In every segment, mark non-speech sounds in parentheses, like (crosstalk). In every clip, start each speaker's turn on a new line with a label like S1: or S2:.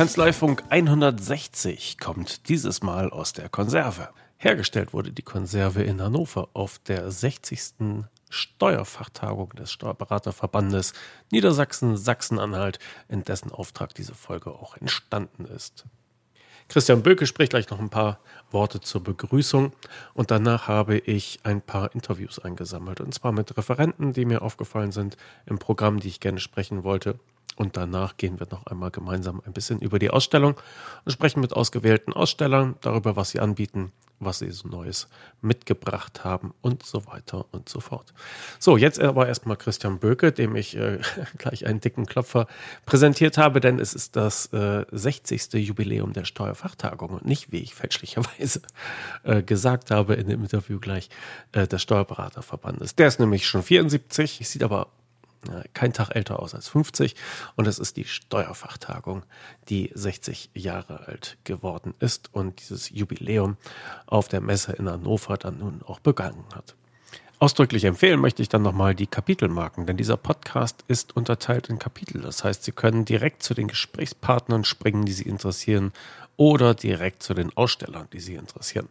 S1: Kanzleifunk 160 kommt dieses Mal aus der Konserve. Hergestellt wurde die Konserve in Hannover auf der 60. Steuerfachtagung des Steuerberaterverbandes Niedersachsen-Sachsen-Anhalt, in dessen Auftrag diese Folge auch entstanden ist. Christian Böke spricht gleich noch ein paar Worte zur Begrüßung und danach habe ich ein paar Interviews eingesammelt und zwar mit Referenten, die mir aufgefallen sind im Programm, die ich gerne sprechen wollte. Und danach gehen wir noch einmal gemeinsam ein bisschen über die Ausstellung und sprechen mit ausgewählten Ausstellern darüber, was sie anbieten, was sie so Neues mitgebracht haben und so weiter und so fort. So, jetzt aber erstmal Christian Böke, dem ich äh, (laughs) gleich einen dicken Klopfer präsentiert habe, denn es ist das äh, 60. Jubiläum der Steuerfachtagung und nicht, wie ich fälschlicherweise äh, gesagt habe in dem Interview gleich, äh, des Steuerberaterverbandes. Der ist nämlich schon 74, sieht aber kein Tag älter aus als 50 und es ist die Steuerfachtagung, die 60 Jahre alt geworden ist und dieses Jubiläum auf der Messe in Hannover dann nun auch begangen hat. Ausdrücklich empfehlen möchte ich dann nochmal die Kapitelmarken, denn dieser Podcast ist unterteilt in Kapitel. Das heißt, Sie können direkt zu den Gesprächspartnern springen, die Sie interessieren, oder direkt zu den Ausstellern, die Sie interessieren.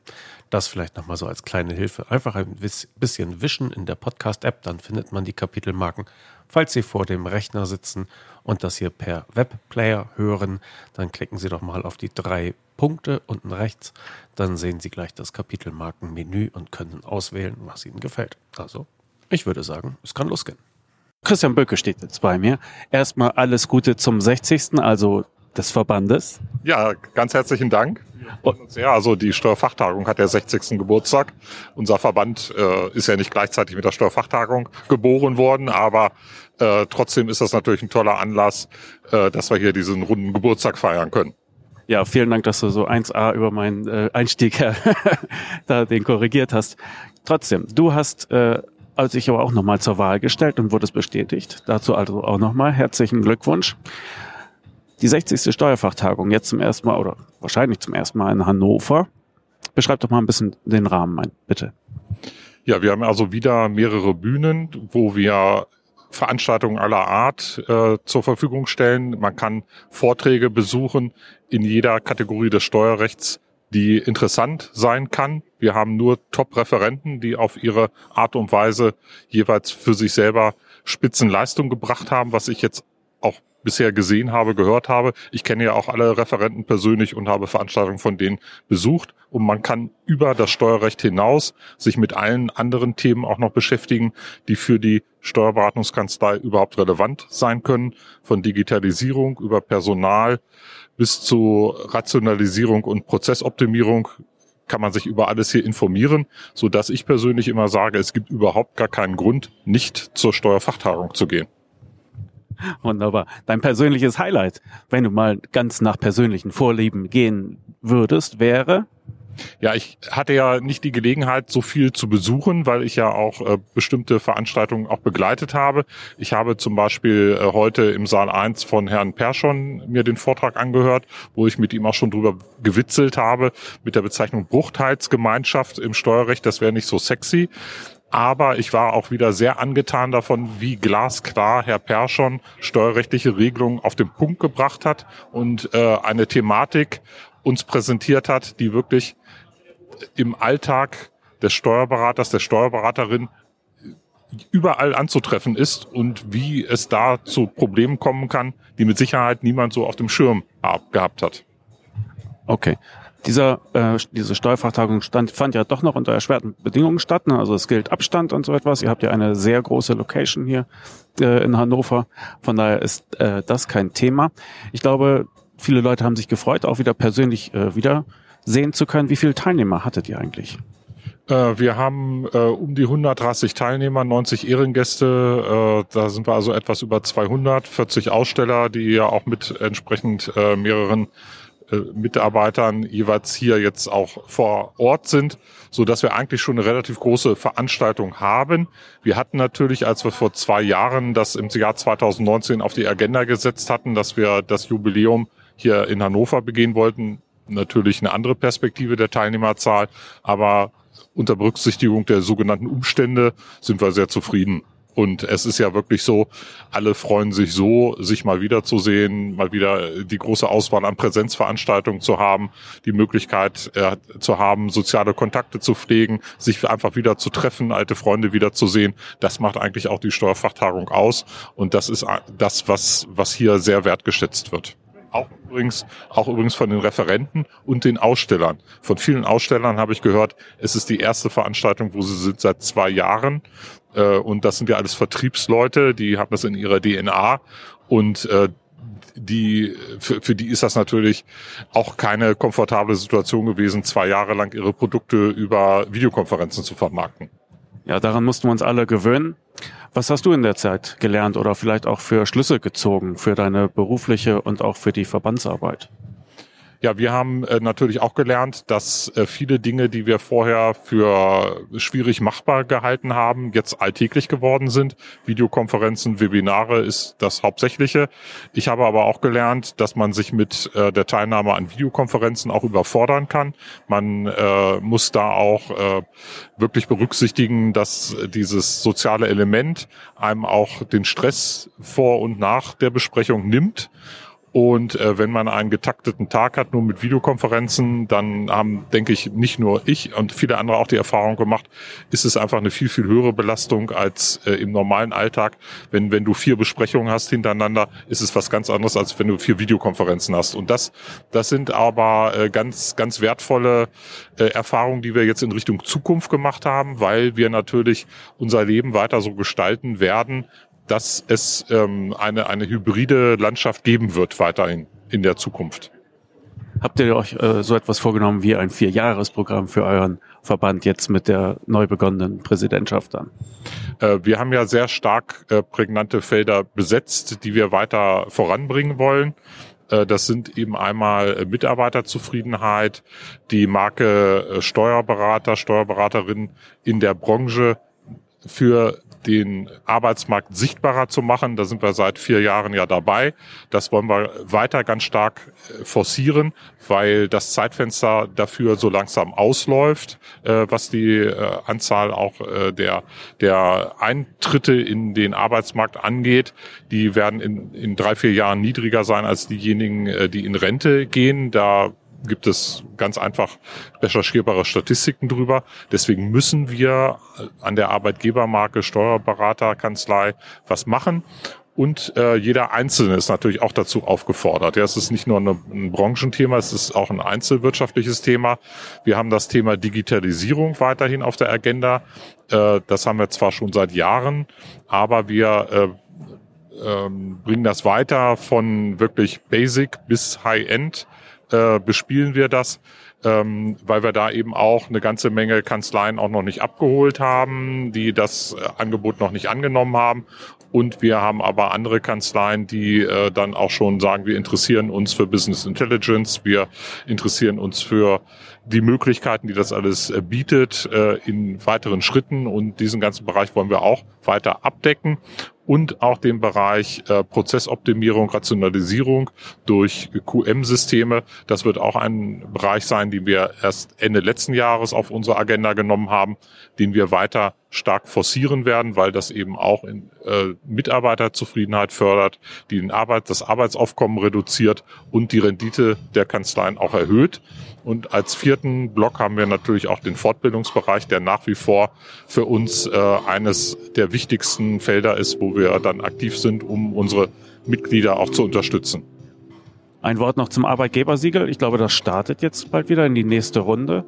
S1: Das vielleicht nochmal so als kleine Hilfe. Einfach ein bisschen wischen in der Podcast-App, dann findet man die Kapitelmarken Falls Sie vor dem Rechner sitzen und das hier per Webplayer hören, dann klicken Sie doch mal auf die drei Punkte unten rechts. Dann sehen Sie gleich das Kapitelmarkenmenü und können auswählen, was Ihnen gefällt. Also, ich würde sagen, es kann losgehen. Christian Böcke steht jetzt bei mir. Erstmal alles Gute zum 60. also des Verbandes.
S2: Ja, ganz herzlichen Dank. Ja, also die Steuerfachtagung hat der 60. Geburtstag. Unser Verband äh, ist ja nicht gleichzeitig mit der Steuerfachtagung geboren worden, aber äh, trotzdem ist das natürlich ein toller Anlass, äh, dass wir hier diesen runden Geburtstag feiern können.
S1: Ja, vielen Dank, dass du so 1a über meinen äh, Einstieg (laughs) da den korrigiert hast. Trotzdem, du hast äh, als ich aber auch nochmal zur Wahl gestellt und wurde es bestätigt. Dazu also auch nochmal herzlichen Glückwunsch. Die 60. Steuerfachtagung jetzt zum ersten Mal oder wahrscheinlich zum ersten Mal in Hannover. Beschreib doch mal ein bisschen den Rahmen, bitte.
S2: Ja, wir haben also wieder mehrere Bühnen, wo wir Veranstaltungen aller Art äh, zur Verfügung stellen. Man kann Vorträge besuchen in jeder Kategorie des Steuerrechts, die interessant sein kann. Wir haben nur Top-Referenten, die auf ihre Art und Weise jeweils für sich selber Spitzenleistung gebracht haben, was ich jetzt auch bisher gesehen habe, gehört habe. Ich kenne ja auch alle Referenten persönlich und habe Veranstaltungen von denen besucht. Und man kann über das Steuerrecht hinaus sich mit allen anderen Themen auch noch beschäftigen, die für die Steuerberatungskanzlei überhaupt relevant sein können. Von Digitalisierung über Personal bis zu Rationalisierung und Prozessoptimierung kann man sich über alles hier informieren, so dass ich persönlich immer sage, es gibt überhaupt gar keinen Grund, nicht zur Steuerfachtagung zu gehen. (laughs)
S1: Wunderbar. Dein persönliches Highlight, wenn du mal ganz nach persönlichen Vorlieben gehen würdest, wäre?
S2: Ja, ich hatte ja nicht die Gelegenheit, so viel zu besuchen, weil ich ja auch äh, bestimmte Veranstaltungen auch begleitet habe. Ich habe zum Beispiel äh, heute im Saal 1 von Herrn Perschon mir den Vortrag angehört, wo ich mit ihm auch schon drüber gewitzelt habe, mit der Bezeichnung Bruchteilsgemeinschaft im Steuerrecht. Das wäre nicht so sexy. Aber ich war auch wieder sehr angetan davon, wie glasklar Herr Perschon steuerrechtliche Regelungen auf den Punkt gebracht hat und äh, eine Thematik uns präsentiert hat, die wirklich im Alltag des Steuerberaters, der Steuerberaterin überall anzutreffen ist und wie es da zu Problemen kommen kann, die mit Sicherheit niemand so auf dem Schirm gehabt hat.
S1: Okay. Dieser, äh, diese Steuerfachtagung stand, fand ja doch noch unter erschwerten Bedingungen statt. Ne? Also es gilt Abstand und so etwas. Ihr habt ja eine sehr große Location hier äh, in Hannover. Von daher ist äh, das kein Thema. Ich glaube, viele Leute haben sich gefreut, auch wieder persönlich äh, wieder sehen zu können. Wie viele Teilnehmer hattet ihr eigentlich?
S2: Äh, wir haben äh, um die 130 Teilnehmer, 90 Ehrengäste. Äh, da sind wir also etwas über 200, 40 Aussteller, die ja auch mit entsprechend äh, mehreren Mitarbeitern jeweils hier jetzt auch vor Ort sind, so dass wir eigentlich schon eine relativ große Veranstaltung haben. Wir hatten natürlich, als wir vor zwei Jahren das im Jahr 2019 auf die Agenda gesetzt hatten, dass wir das Jubiläum hier in Hannover begehen wollten, natürlich eine andere Perspektive der Teilnehmerzahl, aber unter Berücksichtigung der sogenannten Umstände sind wir sehr zufrieden Und es ist ja wirklich so, alle freuen sich so, sich mal wiederzusehen, mal wieder die große Auswahl an Präsenzveranstaltungen zu haben, die Möglichkeit äh, zu haben, soziale Kontakte zu pflegen, sich einfach wieder zu treffen, alte Freunde wiederzusehen. Das macht eigentlich auch die Steuerfachtagung aus. Und das ist das, was, was hier sehr wertgeschätzt wird. Auch übrigens, auch übrigens von den Referenten und den Ausstellern. Von vielen Ausstellern habe ich gehört, es ist die erste Veranstaltung, wo sie sind seit zwei Jahren. Äh, und das sind ja alles Vertriebsleute, die haben das in ihrer DNA. Und äh, die, für, für die ist das natürlich auch keine komfortable Situation gewesen, zwei Jahre lang ihre Produkte über Videokonferenzen zu vermarkten.
S3: Ja, daran mussten wir uns alle gewöhnen. Was hast du in der Zeit gelernt oder vielleicht auch für Schlüsse gezogen für deine berufliche und auch für die Verbandsarbeit?
S2: Ja, wir haben äh, natürlich auch gelernt, dass äh, viele Dinge, die wir vorher für schwierig machbar gehalten haben, jetzt alltäglich geworden sind. Videokonferenzen, Webinare ist das Hauptsächliche. Ich habe aber auch gelernt, dass man sich mit äh, der Teilnahme an Videokonferenzen auch überfordern kann. Man äh, muss da auch äh, wirklich berücksichtigen, dass dieses soziale Element einem auch den Stress vor und nach der Besprechung nimmt und äh, wenn man einen getakteten Tag hat, nur mit Videokonferenzen, dann haben, denke ich, nicht nur ich und viele andere auch die Erfahrung gemacht, ist es einfach eine viel, viel höhere Belastung als äh, im normalen Alltag. Wenn, wenn du vier Besprechungen hast hintereinander, ist es was ganz anderes, als wenn du vier Videokonferenzen hast. Und das, das sind aber äh, ganz, ganz wertvolle äh, Erfahrungen, die wir jetzt in Richtung Zukunft gemacht haben, weil wir natürlich unser Leben weiter so gestalten werden, dass es ähm, eine, eine hybride Landschaft geben wird weiterhin in der Zukunft.
S3: Habt ihr euch äh, so etwas vorgenommen wie ein Vierjahresprogramm für euren Verband jetzt mit der neu begonnenen Präsidentschaft dann?
S2: Äh, wir haben ja sehr stark äh, prägnante Felder besetzt, die wir weiter voranbringen wollen. Äh, das sind eben einmal äh, Mitarbeiterzufriedenheit, die Marke äh, Steuerberater, Steuerberaterin in der Branche für den Arbeitsmarkt sichtbarer zu machen. Da sind wir seit vier Jahren ja dabei. Das wollen wir weiter ganz stark äh, forcieren, weil das Zeitfenster dafür so langsam ausläuft, äh, was die äh, Anzahl auch der, der Eintritte in den Arbeitsmarkt angeht. Die werden in, in drei, vier Jahren niedriger sein als diejenigen, die in Rente gehen. Da gibt es ganz einfach recherchierbare Statistiken drüber. Deswegen müssen wir an der Arbeitgebermarke Steuerberaterkanzlei was machen. Und äh, jeder Einzelne ist natürlich auch dazu aufgefordert. Ja, es ist nicht nur eine, ein Branchenthema, es ist auch ein einzelwirtschaftliches Thema. Wir haben das Thema Digitalisierung weiterhin auf der Agenda. Äh, das haben wir zwar schon seit Jahren, aber wir äh, ähm, bringen das weiter von wirklich Basic bis High-End äh, bespielen wir das, ähm, weil wir da eben auch eine ganze Menge Kanzleien auch noch nicht abgeholt haben, die das äh, Angebot noch nicht angenommen haben. Und wir haben aber andere Kanzleien, die äh, dann auch schon sagen, wir interessieren uns für Business Intelligence, wir interessieren uns für die Möglichkeiten, die das alles äh, bietet, äh, in weiteren Schritten. Und diesen ganzen Bereich wollen wir auch weiter abdecken und auch den Bereich äh, Prozessoptimierung, Rationalisierung durch QM-Systeme. Das wird auch ein Bereich sein, den wir erst Ende letzten Jahres auf unsere Agenda genommen haben, den wir weiter stark forcieren werden, weil das eben auch in, äh, Mitarbeiterzufriedenheit fördert, die den Arbeit, das Arbeitsaufkommen reduziert und die Rendite der Kanzleien auch erhöht. Und als vierten Block haben wir natürlich auch den Fortbildungsbereich, der nach wie vor für uns äh, eines der wichtigsten Felder ist, wo wir dann aktiv sind, um unsere Mitglieder auch zu unterstützen.
S3: Ein Wort noch zum Arbeitgebersiegel. Ich glaube, das startet jetzt bald wieder in die nächste Runde.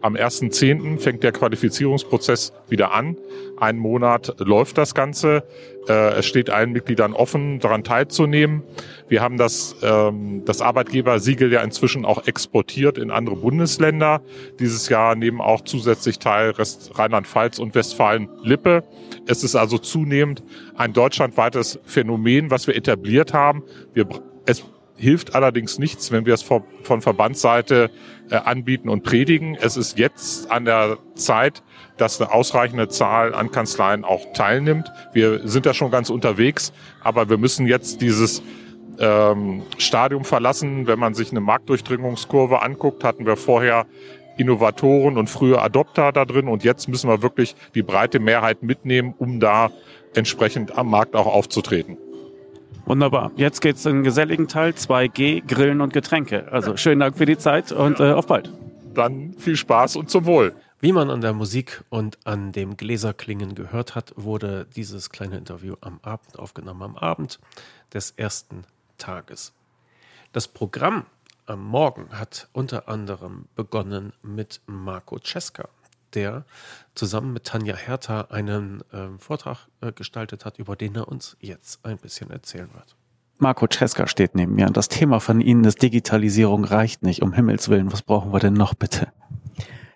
S2: Am 1.10. fängt der Qualifizierungsprozess wieder an. Einen Monat läuft das Ganze. Äh, es steht allen Mitgliedern offen, daran teilzunehmen. Wir haben das, ähm, das Arbeitgebersiegel ja inzwischen auch exportiert in andere Bundesländer. Dieses Jahr nehmen auch zusätzlich teil Rheinland-Pfalz und Westfalen-Lippe. Es ist also zunehmend ein deutschlandweites Phänomen, was wir etabliert haben. Wir, es hilft allerdings nichts, wenn wir es von, Verbandsseite äh, anbieten und predigen. Es ist jetzt an der Zeit, dass eine ausreichende Zahl an Kanzleien auch teilnimmt. Wir sind da schon ganz unterwegs, aber wir müssen jetzt dieses ähm, Stadium verlassen. Wenn man sich eine Marktdurchdringungskurve anguckt, hatten wir vorher Innovatoren und frühe Adopter da drin und jetzt müssen wir wirklich die breite Mehrheit mitnehmen, um da entsprechend am Markt auch aufzutreten.
S3: Wunderbar. Jetzt geht's in den geselligen Teil 2G, Grillen und Getränke. Also schönen Dank für die Zeit und äh, auf bald.
S2: Dann viel Spaß und zum Wohl.
S3: Wie man an der Musik und an dem Gläserklingen gehört hat, wurde dieses kleine Interview am Abend aufgenommen, am Abend des ersten Tages. Das Programm am Morgen hat unter anderem begonnen mit Marco Cesca, der zusammen mit Tanja Hertha einen äh, Vortrag äh, gestaltet hat, über den er uns jetzt ein bisschen erzählen wird. Marco Cesca steht neben mir und das Thema von Ihnen ist Digitalisierung reicht nicht. Um Himmels Willen, was brauchen wir denn noch bitte?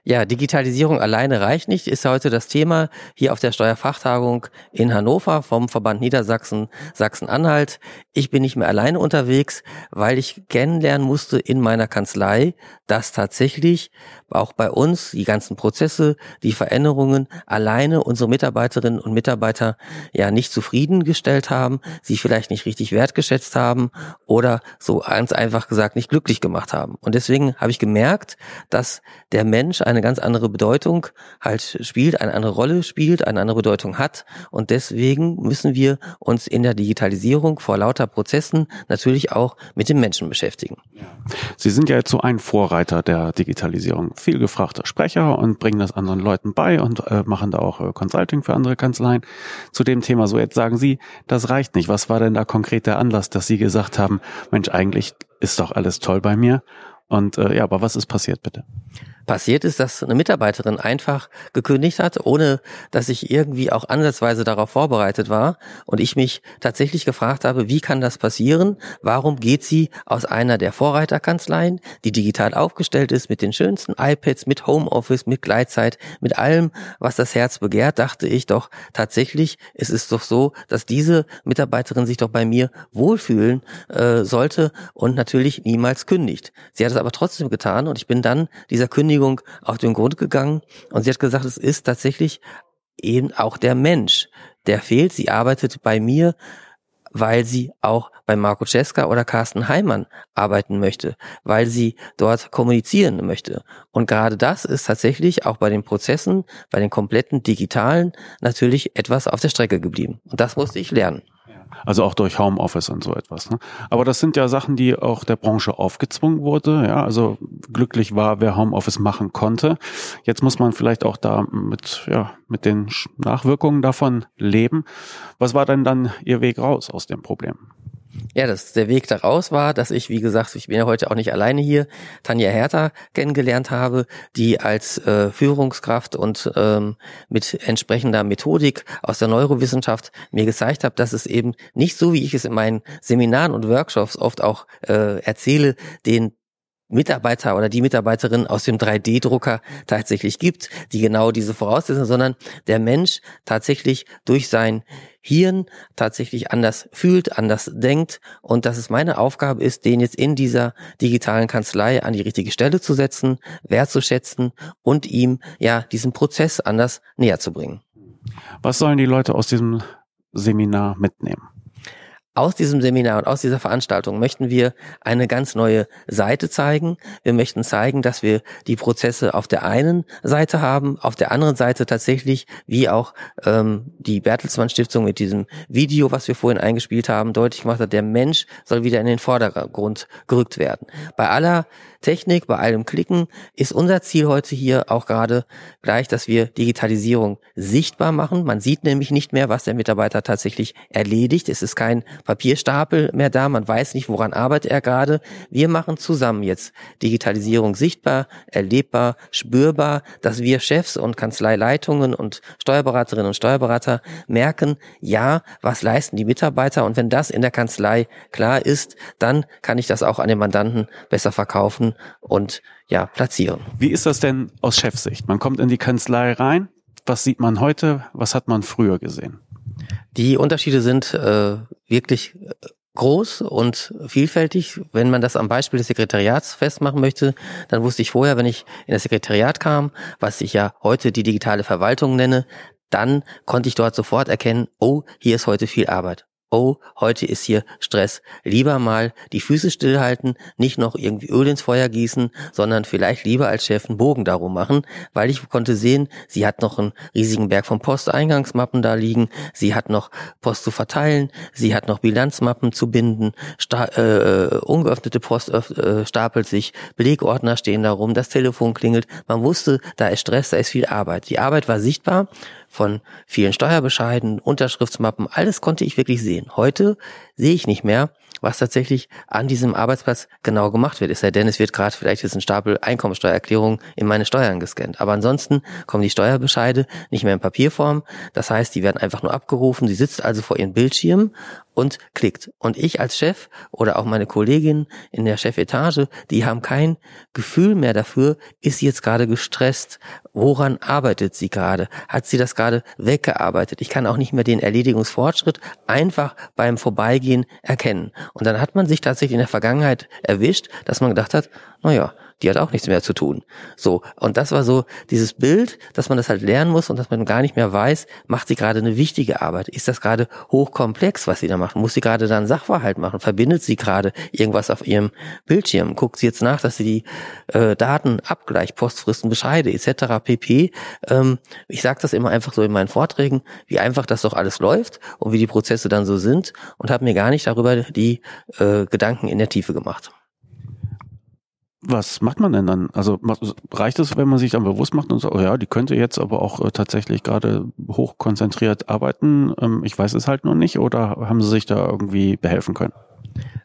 S4: Ja, Digitalisierung alleine reicht nicht, ist heute das Thema hier auf der Steuerfachtagung in Hannover vom Verband Niedersachsen, Sachsen-Anhalt. Ich bin nicht mehr alleine unterwegs, weil ich kennenlernen musste in meiner Kanzlei, dass tatsächlich auch bei uns die ganzen Prozesse, die Veränderungen alleine unsere Mitarbeiterinnen und Mitarbeiter ja nicht zufriedengestellt haben, sie vielleicht nicht richtig wertgeschätzt haben oder so ganz einfach gesagt nicht glücklich gemacht haben. Und deswegen habe ich gemerkt, dass der Mensch eine ganz andere Bedeutung halt spielt, eine andere Rolle spielt, eine andere Bedeutung hat. Und deswegen müssen wir uns in der Digitalisierung vor lauter Prozessen natürlich auch mit dem Menschen beschäftigen.
S3: Sie sind ja jetzt so ein Vorreiter der Digitalisierung viel gefragter Sprecher und bringen das anderen Leuten bei und äh, machen da auch äh, Consulting für andere Kanzleien zu dem Thema. So jetzt sagen Sie, das reicht nicht. Was war denn da konkret der Anlass, dass Sie gesagt haben, Mensch, eigentlich ist doch alles toll bei mir. Und äh, ja, aber was ist passiert bitte?
S4: Passiert ist, dass eine Mitarbeiterin einfach gekündigt hat, ohne dass ich irgendwie auch ansatzweise darauf vorbereitet war und ich mich tatsächlich gefragt habe, wie kann das passieren? Warum geht sie aus einer der Vorreiterkanzleien, die digital aufgestellt ist, mit den schönsten iPads, mit Homeoffice, mit Gleitzeit, mit allem, was das Herz begehrt, dachte ich doch tatsächlich, es ist doch so, dass diese Mitarbeiterin sich doch bei mir wohlfühlen äh, sollte und natürlich niemals kündigt. Sie hat es aber trotzdem getan und ich bin dann dieser Kündigung Kündigung auf den Grund gegangen und sie hat gesagt, es ist tatsächlich eben auch der Mensch, der fehlt. Sie arbeitet bei mir, weil sie auch bei Marco Cesca oder Carsten Heimann arbeiten möchte, weil sie dort kommunizieren möchte. Und gerade das ist tatsächlich auch bei den Prozessen, bei den kompletten digitalen natürlich etwas auf der Strecke geblieben. Und das musste ich lernen.
S3: Also auch durch Homeoffice und so etwas. Ne? Aber das sind ja Sachen, die auch der Branche aufgezwungen wurde. Ja, also glücklich war, wer Homeoffice machen konnte. Jetzt muss man vielleicht auch da mit, ja, mit den Nachwirkungen davon leben. Was war denn dann Ihr Weg raus aus dem Problem?
S4: Ja, das, der Weg daraus war, dass ich, wie gesagt, ich bin ja heute auch nicht alleine hier, Tanja Hertha kennengelernt habe, die als äh, Führungskraft und ähm, mit entsprechender Methodik aus der Neurowissenschaft mir gezeigt hat, dass es eben nicht so, wie ich es in meinen Seminaren und Workshops oft auch äh, erzähle, den Mitarbeiter oder die Mitarbeiterin aus dem 3D-Drucker tatsächlich gibt, die genau diese Voraussetzungen, sondern der Mensch tatsächlich durch sein Hirn tatsächlich anders fühlt, anders denkt und dass es meine Aufgabe ist, den jetzt in dieser digitalen Kanzlei an die richtige Stelle zu setzen, wertzuschätzen und ihm ja diesen Prozess anders näher zu bringen.
S3: Was sollen die Leute aus diesem Seminar mitnehmen?
S4: Aus diesem Seminar und aus dieser Veranstaltung möchten wir eine ganz neue Seite zeigen. Wir möchten zeigen, dass wir die Prozesse auf der einen Seite haben, auf der anderen Seite tatsächlich, wie auch ähm, die Bertelsmann Stiftung mit diesem Video, was wir vorhin eingespielt haben, deutlich gemacht hat, der Mensch soll wieder in den Vordergrund gerückt werden. Bei aller Technik, bei allem Klicken ist unser Ziel heute hier auch gerade gleich, dass wir Digitalisierung sichtbar machen. Man sieht nämlich nicht mehr, was der Mitarbeiter tatsächlich erledigt. Es ist kein Papierstapel mehr da. Man weiß nicht, woran arbeitet er gerade. Wir machen zusammen jetzt Digitalisierung sichtbar, erlebbar, spürbar, dass wir Chefs und Kanzleileitungen und Steuerberaterinnen und Steuerberater merken, ja, was leisten die Mitarbeiter? Und wenn das in der Kanzlei klar ist, dann kann ich das auch an den Mandanten besser verkaufen und ja, platzieren.
S3: Wie ist das denn aus Chefsicht? Man kommt in die Kanzlei rein. Was sieht man heute? Was hat man früher gesehen?
S4: Die Unterschiede sind äh, wirklich äh, groß und vielfältig. Wenn man das am Beispiel des Sekretariats festmachen möchte, dann wusste ich vorher, wenn ich in das Sekretariat kam, was ich ja heute die digitale Verwaltung nenne, dann konnte ich dort sofort erkennen, oh, hier ist heute viel Arbeit. Oh, heute ist hier Stress. Lieber mal die Füße stillhalten, nicht noch irgendwie Öl ins Feuer gießen, sondern vielleicht lieber als Chef einen Bogen darum machen, weil ich konnte sehen, sie hat noch einen riesigen Berg von Posteingangsmappen da liegen, sie hat noch Post zu verteilen, sie hat noch Bilanzmappen zu binden, sta äh, ungeöffnete Post äh, stapelt sich, Belegordner stehen da rum, das Telefon klingelt. Man wusste, da ist Stress, da ist viel Arbeit. Die Arbeit war sichtbar von vielen Steuerbescheiden, Unterschriftsmappen, alles konnte ich wirklich sehen. Heute sehe ich nicht mehr, was tatsächlich an diesem Arbeitsplatz genau gemacht wird. Es sei denn, es wird gerade vielleicht jetzt ein Stapel Einkommensteuererklärung in meine Steuern gescannt. Aber ansonsten kommen die Steuerbescheide nicht mehr in Papierform. Das heißt, die werden einfach nur abgerufen. Sie sitzt also vor ihrem Bildschirm und klickt. Und ich als Chef oder auch meine Kollegin in der Chefetage, die haben kein Gefühl mehr dafür, ist sie jetzt gerade gestresst, woran arbeitet sie gerade, hat sie das gerade weggearbeitet. Ich kann auch nicht mehr den Erledigungsfortschritt einfach beim Vorbeigehen erkennen. Und dann hat man sich tatsächlich in der Vergangenheit erwischt, dass man gedacht hat, naja, die hat auch nichts mehr zu tun. So, und das war so dieses Bild, dass man das halt lernen muss und dass man gar nicht mehr weiß, macht sie gerade eine wichtige Arbeit? Ist das gerade hochkomplex, was sie da macht? Muss sie gerade da einen Sachverhalt machen? Verbindet sie gerade irgendwas auf ihrem Bildschirm? Guckt sie jetzt nach, dass sie die äh, Daten abgleicht, Postfristen, Bescheide etc. pp. Ähm, ich sage das immer einfach so in meinen Vorträgen, wie einfach das doch alles läuft und wie die Prozesse dann so sind und habe mir gar nicht darüber die äh, Gedanken in der Tiefe gemacht.
S3: Was macht man denn dann? Also reicht es, wenn man sich dann bewusst macht und so, oh ja, die könnte jetzt aber auch äh, tatsächlich gerade hochkonzentriert arbeiten. Ähm, ich weiß es halt noch nicht oder haben sie sich da irgendwie behelfen können?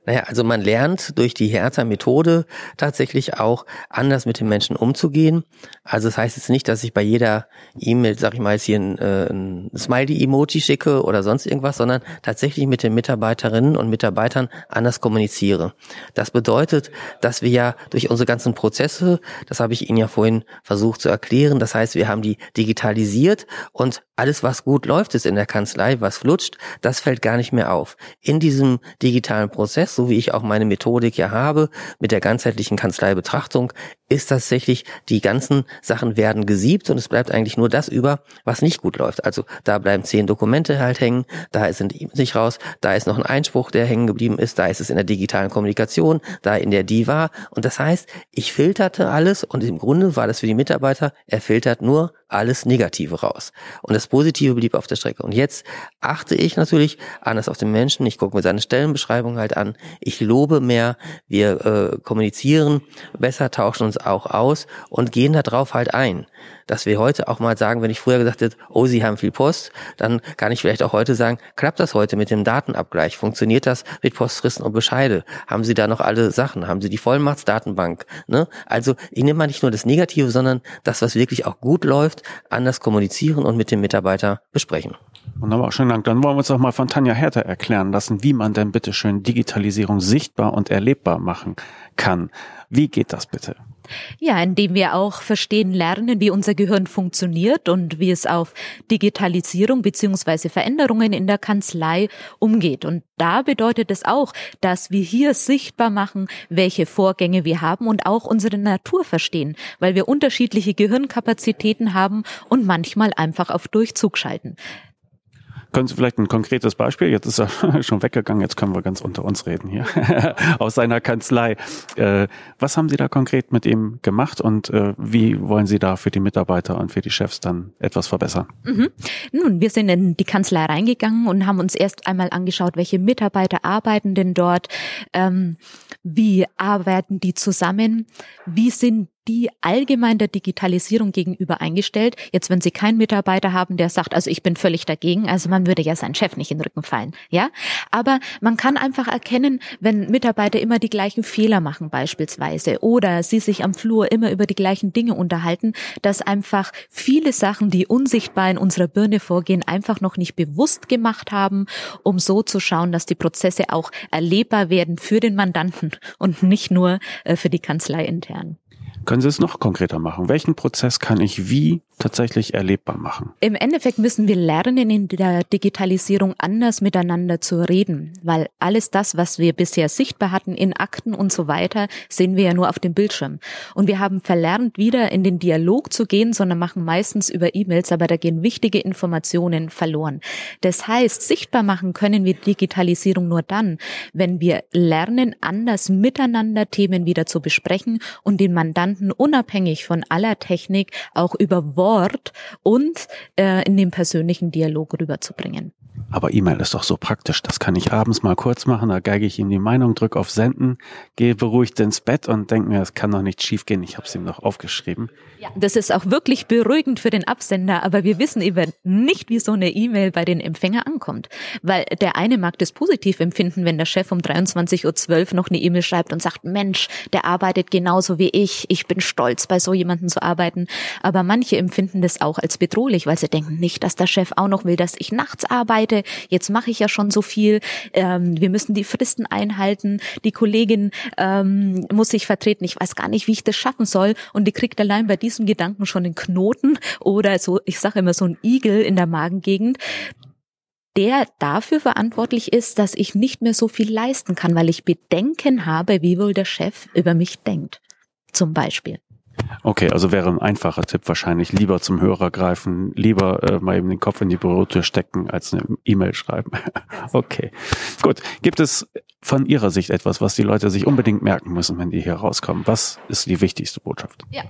S4: Naja, also man lernt durch die Hertha-Methode tatsächlich auch anders mit den Menschen umzugehen. Also das heißt jetzt nicht, dass ich bei jeder E-Mail, sag ich mal, jetzt hier ein, äh, ein Smiley-Emoji schicke oder sonst irgendwas, sondern tatsächlich mit den Mitarbeiterinnen und Mitarbeitern anders kommuniziere. Das bedeutet, dass wir ja durch unsere ganzen Prozesse, das habe ich Ihnen ja vorhin versucht zu erklären, das heißt, wir haben die digitalisiert und alles, was gut läuft, ist in der Kanzlei, was flutscht, das fällt gar nicht mehr auf. In diesem digitalen Prozess, so wie ich auch meine Methodik ja habe, mit der ganzheitlichen Kanzleibetrachtung, ist tatsächlich, die ganzen Sachen werden gesiebt und es bleibt eigentlich nur das über, was nicht gut läuft. Also da bleiben zehn Dokumente halt hängen, da ist ein sich raus, da ist noch ein Einspruch, der hängen geblieben ist, da ist es in der digitalen Kommunikation, da in der Diva. Und das heißt, ich filterte alles und im Grunde war das für die Mitarbeiter, er filtert nur alles Negative raus. Und das Positive blieb auf der Strecke. Und jetzt achte ich natürlich anders auf den Menschen. Ich gucke mir seine Stellenbeschreibung halt an. Ich lobe mehr. Wir äh, kommunizieren besser, tauschen uns auch aus und gehen darauf halt ein dass wir heute auch mal sagen, wenn ich früher gesagt hätte, oh, Sie haben viel Post, dann kann ich vielleicht auch heute sagen, klappt das heute mit dem Datenabgleich? Funktioniert das mit Postfristen und Bescheide? Haben Sie da noch alle Sachen? Haben Sie die Vollmachtsdatenbank? Ne? Also ich nehme mal nicht nur das Negative, sondern das, was wirklich auch gut läuft, anders kommunizieren und mit dem Mitarbeiter besprechen.
S3: Wunderbar, schönen Dank. Dann wollen wir uns auch mal von Tanja Herter erklären lassen, wie man denn bitte schön Digitalisierung sichtbar und erlebbar machen kann. Wie geht das bitte?
S5: Ja, indem wir auch verstehen lernen, wie unser Gehirn funktioniert und wie es auf Digitalisierung beziehungsweise Veränderungen in der Kanzlei umgeht. Und da bedeutet es auch, dass wir hier sichtbar machen, welche Vorgänge wir haben und auch unsere Natur verstehen, weil wir unterschiedliche Gehirnkapazitäten haben und manchmal einfach auf Durchzug schalten.
S3: Können Sie vielleicht ein konkretes Beispiel, jetzt ist er (laughs) schon weggegangen, jetzt können wir ganz unter uns reden hier, (laughs) aus seiner Kanzlei. Äh, was haben Sie da konkret mit ihm gemacht und äh, wie wollen Sie da für die Mitarbeiter und für die Chefs dann etwas verbessern?
S5: Mhm. Nun, wir sind in die Kanzlei reingegangen und haben uns erst einmal angeschaut, welche Mitarbeiter arbeiten denn dort, ähm, wie arbeiten die zusammen, wie sind die allgemein der Digitalisierung gegenüber eingestellt. Jetzt, wenn Sie keinen Mitarbeiter haben, der sagt, also ich bin völlig dagegen, also man würde ja seinen Chef nicht in den Rücken fallen, ja. Aber man kann einfach erkennen, wenn Mitarbeiter immer die gleichen Fehler machen beispielsweise oder sie sich am Flur immer über die gleichen Dinge unterhalten, dass einfach viele Sachen, die unsichtbar in unserer Birne vorgehen, einfach noch nicht bewusst gemacht haben, um so zu schauen, dass die Prozesse auch erlebbar werden für den Mandanten und nicht nur äh, für die Kanzlei intern.
S3: Können Sie es noch konkreter machen? Welchen Prozess kann ich wie tatsächlich erlebbar machen?
S5: Im Endeffekt müssen wir lernen, in der Digitalisierung anders miteinander zu reden, weil alles das, was wir bisher sichtbar hatten in Akten und so weiter, sehen wir ja nur auf dem Bildschirm. Und wir haben verlernt, wieder in den Dialog zu gehen, sondern machen meistens über E-Mails, aber da gehen wichtige Informationen verloren. Das heißt, sichtbar machen können wir Digitalisierung nur dann, wenn wir lernen, anders miteinander Themen wieder zu besprechen und den Mandanten unabhängig von aller Technik auch über Wort und äh, in den persönlichen Dialog rüberzubringen.
S3: Aber E-Mail ist doch so praktisch. Das kann ich abends mal kurz machen. Da geige ich ihm die Meinung, drücke auf Senden, gehe beruhigt ins Bett und denke mir, es kann doch nicht schief gehen. Ich habe es ihm noch aufgeschrieben.
S5: Ja, das ist auch wirklich beruhigend für den Absender, aber wir wissen eben nicht, wie so eine E-Mail bei den Empfänger ankommt. Weil der eine mag das positiv empfinden, wenn der Chef um 23.12 Uhr noch eine E-Mail schreibt und sagt, Mensch, der arbeitet genauso wie ich. Ich bin stolz, bei so jemandem zu arbeiten. Aber manche empfinden das auch als bedrohlich, weil sie denken nicht, dass der Chef auch noch will, dass ich nachts arbeite Leute, jetzt mache ich ja schon so viel, ähm, wir müssen die Fristen einhalten, die Kollegin ähm, muss sich vertreten, ich weiß gar nicht, wie ich das schaffen soll und die kriegt allein bei diesem Gedanken schon einen Knoten oder so, ich sage immer so ein Igel in der Magengegend der dafür verantwortlich ist, dass ich nicht mehr so viel leisten kann, weil ich Bedenken habe, wie wohl der Chef über mich denkt. Zum Beispiel.
S3: Okay, also wäre ein einfacher Tipp wahrscheinlich lieber zum Hörer greifen, lieber äh, mal eben den Kopf in die Bürotür stecken, als eine E-Mail schreiben. (laughs) okay, gut. Gibt es von Ihrer Sicht etwas, was die Leute sich unbedingt merken müssen, wenn die hier rauskommen? Was ist die wichtigste Botschaft?
S5: Ja,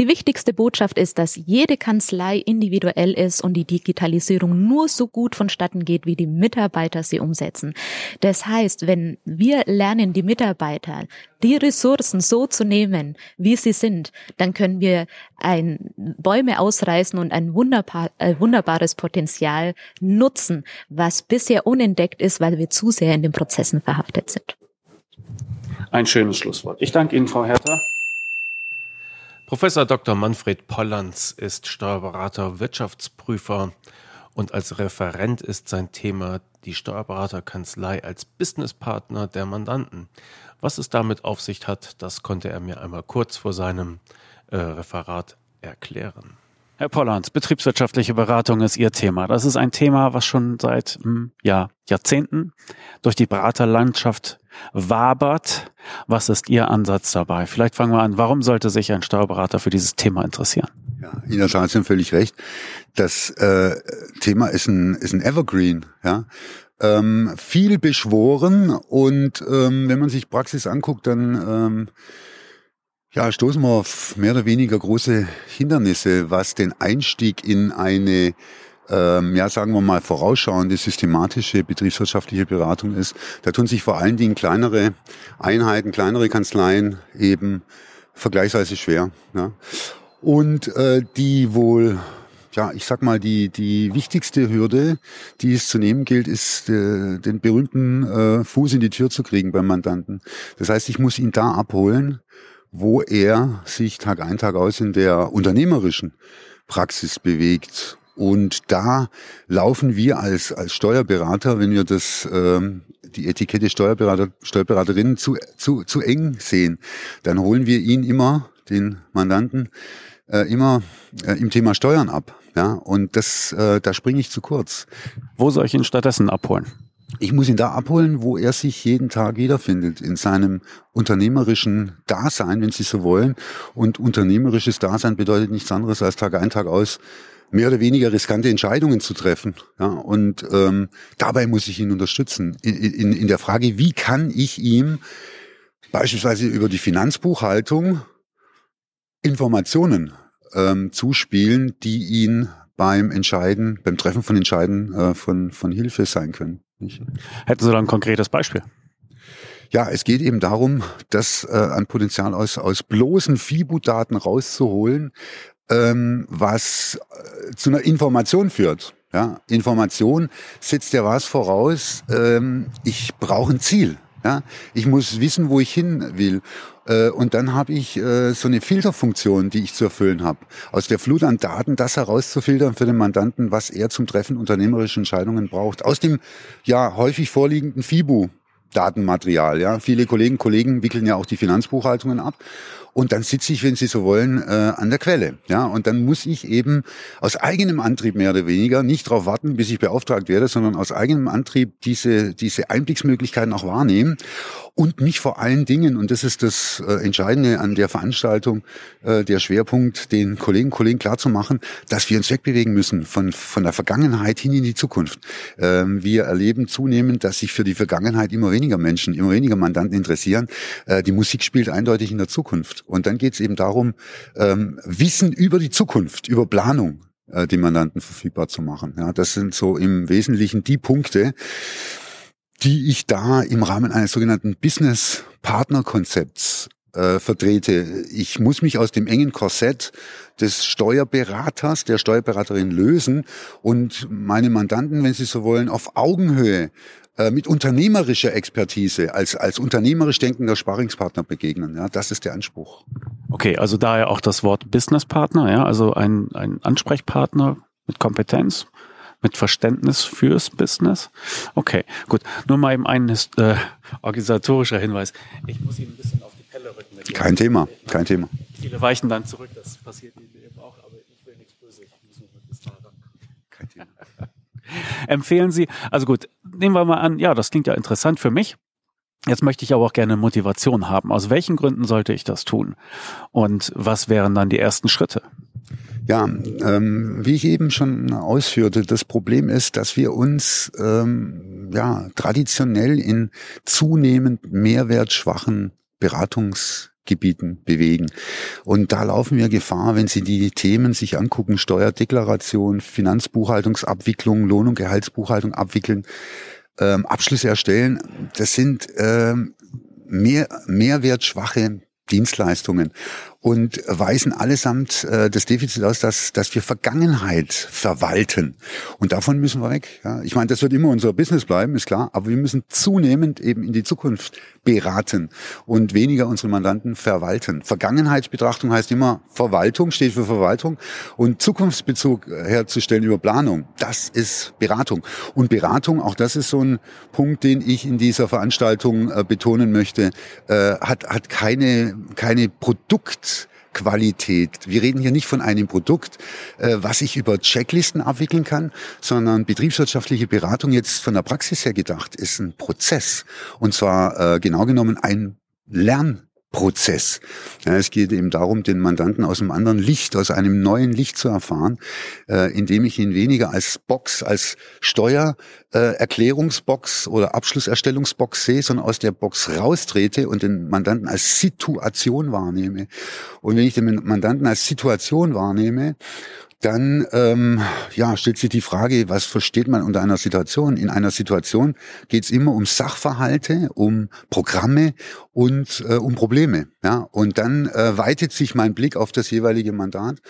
S5: die wichtigste Botschaft ist, dass jede Kanzlei individuell ist und die Digitalisierung nur so gut vonstatten geht, wie die Mitarbeiter sie umsetzen. Das heißt, wenn wir lernen, die Mitarbeiter die Ressourcen so zu nehmen, wie sie sind, dann können wir ein Bäume ausreißen und ein wunderbar, äh, wunderbares Potenzial nutzen, was bisher unentdeckt ist, weil wir zu sehr in den Prozessen verhaftet sind.
S3: Ein schönes Schlusswort. Ich danke Ihnen, Frau Hertha. Professor Dr. Manfred Pollanz ist Steuerberater, Wirtschaftsprüfer und als Referent ist sein Thema die Steuerberaterkanzlei als Businesspartner der Mandanten. Was es damit auf sich hat, das konnte er mir einmal kurz vor seinem äh, Referat erklären. Herr Pollanz, betriebswirtschaftliche Beratung ist Ihr Thema. Das ist ein Thema, was schon seit hm, ja, Jahrzehnten durch die Beraterlandschaft wabert. Was ist Ihr Ansatz dabei? Vielleicht fangen wir an. Warum sollte sich ein Steuerberater für dieses Thema interessieren?
S6: Ja, in der Tat, haben völlig recht. Das äh, Thema ist ein, ist ein Evergreen. Ja? ähm, viel beschworen und ähm, wenn man sich Praxis anguckt, dann ähm, ja, stoßen wir auf mehr oder weniger große Hindernisse, was den Einstieg in eine ähm, ja, sagen wir mal, vorausschauende, systematische betriebswirtschaftliche Beratung ist. Da tun sich vor allen Dingen kleinere Einheiten, kleinere Kanzleien eben vergleichsweise schwer. Ja. Und äh, die wohl ja, ich sag mal, die, die wichtigste Hürde, die es zu nehmen gilt, ist äh, den berühmten äh, Fuß in die Tür zu kriegen beim Mandanten. Das heißt, ich muss ihn da abholen, wo er sich Tag ein, Tag aus in der unternehmerischen Praxis bewegt. Und da laufen wir als, als Steuerberater, wenn wir das, ähm, die Etikette Steuerberater, Steuerberaterinnen zu, zu, zu eng sehen, dann holen wir ihn immer, den Mandanten, äh, immer äh, im Thema Steuern ab. Ja, und das, äh, da springe ich zu kurz.
S3: Wo soll ich ihn stattdessen abholen?
S6: Ich muss ihn da abholen, wo er sich jeden Tag wiederfindet, in seinem unternehmerischen Dasein, wenn Sie so wollen. Und unternehmerisches Dasein bedeutet nichts anderes als Tag ein, Tag aus mehr oder weniger riskante Entscheidungen zu treffen. Ja, und ähm, dabei muss ich ihn unterstützen. In, in, in der Frage, wie kann ich ihm beispielsweise über die Finanzbuchhaltung Informationen ähm, zuspielen, die ihn beim Entscheiden, beim Treffen von Entscheiden äh, von, von Hilfe sein können.
S3: Hätten Sie da ein konkretes Beispiel?
S6: Ja, es geht eben darum, das äh, an Potenzial aus, aus bloßen FIBU-Daten rauszuholen, ähm, was äh, zu einer Information führt. Ja, Information setzt ja was voraus. Ähm, ich brauche ein Ziel. Ja, ich muss wissen, wo ich hin will. Äh, und dann habe ich äh, so eine Filterfunktion, die ich zu erfüllen habe. Aus der Flut an Daten das herauszufiltern für den Mandanten, was er zum Treffen unternehmerischer Entscheidungen braucht. Aus dem ja häufig vorliegenden FIBU Datenmaterial. Ja, viele Kollegen Kollegen wickeln ja auch die Finanzbuchhaltungen ab. Und dann sitze ich, wenn Sie so wollen, äh, an der Quelle. Ja, und dann muss ich eben aus eigenem Antrieb mehr oder weniger nicht darauf warten, bis ich beauftragt werde, sondern aus eigenem Antrieb diese diese Einblicksmöglichkeiten auch wahrnehmen und mich vor allen Dingen, und das ist das äh, Entscheidende an der Veranstaltung, äh, der Schwerpunkt, den Kollegen Kollegen klarzumachen, dass wir uns wegbewegen müssen von, von der Vergangenheit hin in die Zukunft. Ähm, wir erleben zunehmend, dass sich für die Vergangenheit immer weniger Menschen, immer weniger Mandanten interessieren. Äh, die Musik spielt eindeutig in der Zukunft. Und dann geht es eben darum, ähm, Wissen über die Zukunft, über Planung, äh, die Mandanten verfügbar zu machen. Ja, das sind so im Wesentlichen die Punkte, die ich da im Rahmen eines sogenannten Business Partner Konzepts äh, vertrete. Ich muss mich aus dem engen Korsett des Steuerberaters, der Steuerberaterin lösen und meine Mandanten, wenn sie so wollen, auf Augenhöhe äh, mit unternehmerischer Expertise als, als unternehmerisch denkender Sparingspartner begegnen. Ja, das ist der Anspruch.
S3: Okay, also daher auch das Wort Businesspartner, ja, also ein, ein Ansprechpartner mit Kompetenz mit Verständnis fürs Business. Okay, gut. Nur mal eben ein äh, organisatorischer Hinweis. Ich muss Ihnen ein bisschen auf die Pelle rücken.
S6: Kein Thema, kein Thema.
S3: Viele weichen dann zurück, das passiert Ihnen eben auch, aber ich will nichts Böses. Ich muss nur bis da ran. Kein Thema. (laughs) Empfehlen Sie, also gut, nehmen wir mal an, ja, das klingt ja interessant für mich. Jetzt möchte ich aber auch gerne Motivation haben. Aus welchen Gründen sollte ich das tun? Und was wären dann die ersten Schritte?
S6: Ja, ähm, wie ich eben schon ausführte, das Problem ist, dass wir uns ähm, ja traditionell in zunehmend mehrwertschwachen Beratungsgebieten bewegen. Und da laufen wir Gefahr, wenn Sie die Themen sich angucken, Steuerdeklaration, Finanzbuchhaltungsabwicklung, Lohn- und Gehaltsbuchhaltung abwickeln, ähm, Abschlüsse erstellen, das sind ähm, mehr, mehrwertschwache Dienstleistungen und weisen allesamt äh, das Defizit aus, dass, dass wir Vergangenheit verwalten. Und davon müssen wir weg. Ja. Ich meine, das wird immer unser Business bleiben, ist klar, aber wir müssen zunehmend eben in die Zukunft beraten und weniger unsere Mandanten verwalten. Vergangenheitsbetrachtung heißt immer Verwaltung, steht für Verwaltung und Zukunftsbezug herzustellen über Planung, das ist Beratung. Und Beratung, auch das ist so ein Punkt, den ich in dieser Veranstaltung äh, betonen möchte, äh, hat, hat keine, keine Produkt Qualität. Wir reden hier nicht von einem Produkt, äh, was ich über Checklisten abwickeln kann, sondern betriebswirtschaftliche Beratung jetzt von der Praxis her gedacht ist ein Prozess. Und zwar äh, genau genommen ein Lern Prozess. Ja, es geht eben darum, den Mandanten aus einem anderen Licht, aus einem neuen Licht zu erfahren, äh, indem ich ihn weniger als Box, als Steuererklärungsbox äh, oder Abschlusserstellungsbox sehe, sondern aus der Box raustrete und den Mandanten als Situation wahrnehme. Und wenn ich den Mandanten als Situation wahrnehme dann ähm, ja, stellt sich die Frage, was versteht man unter einer Situation? In einer Situation geht es immer um Sachverhalte, um Programme und äh, um Probleme. Ja? Und dann äh, weitet sich mein Blick auf das jeweilige Mandat.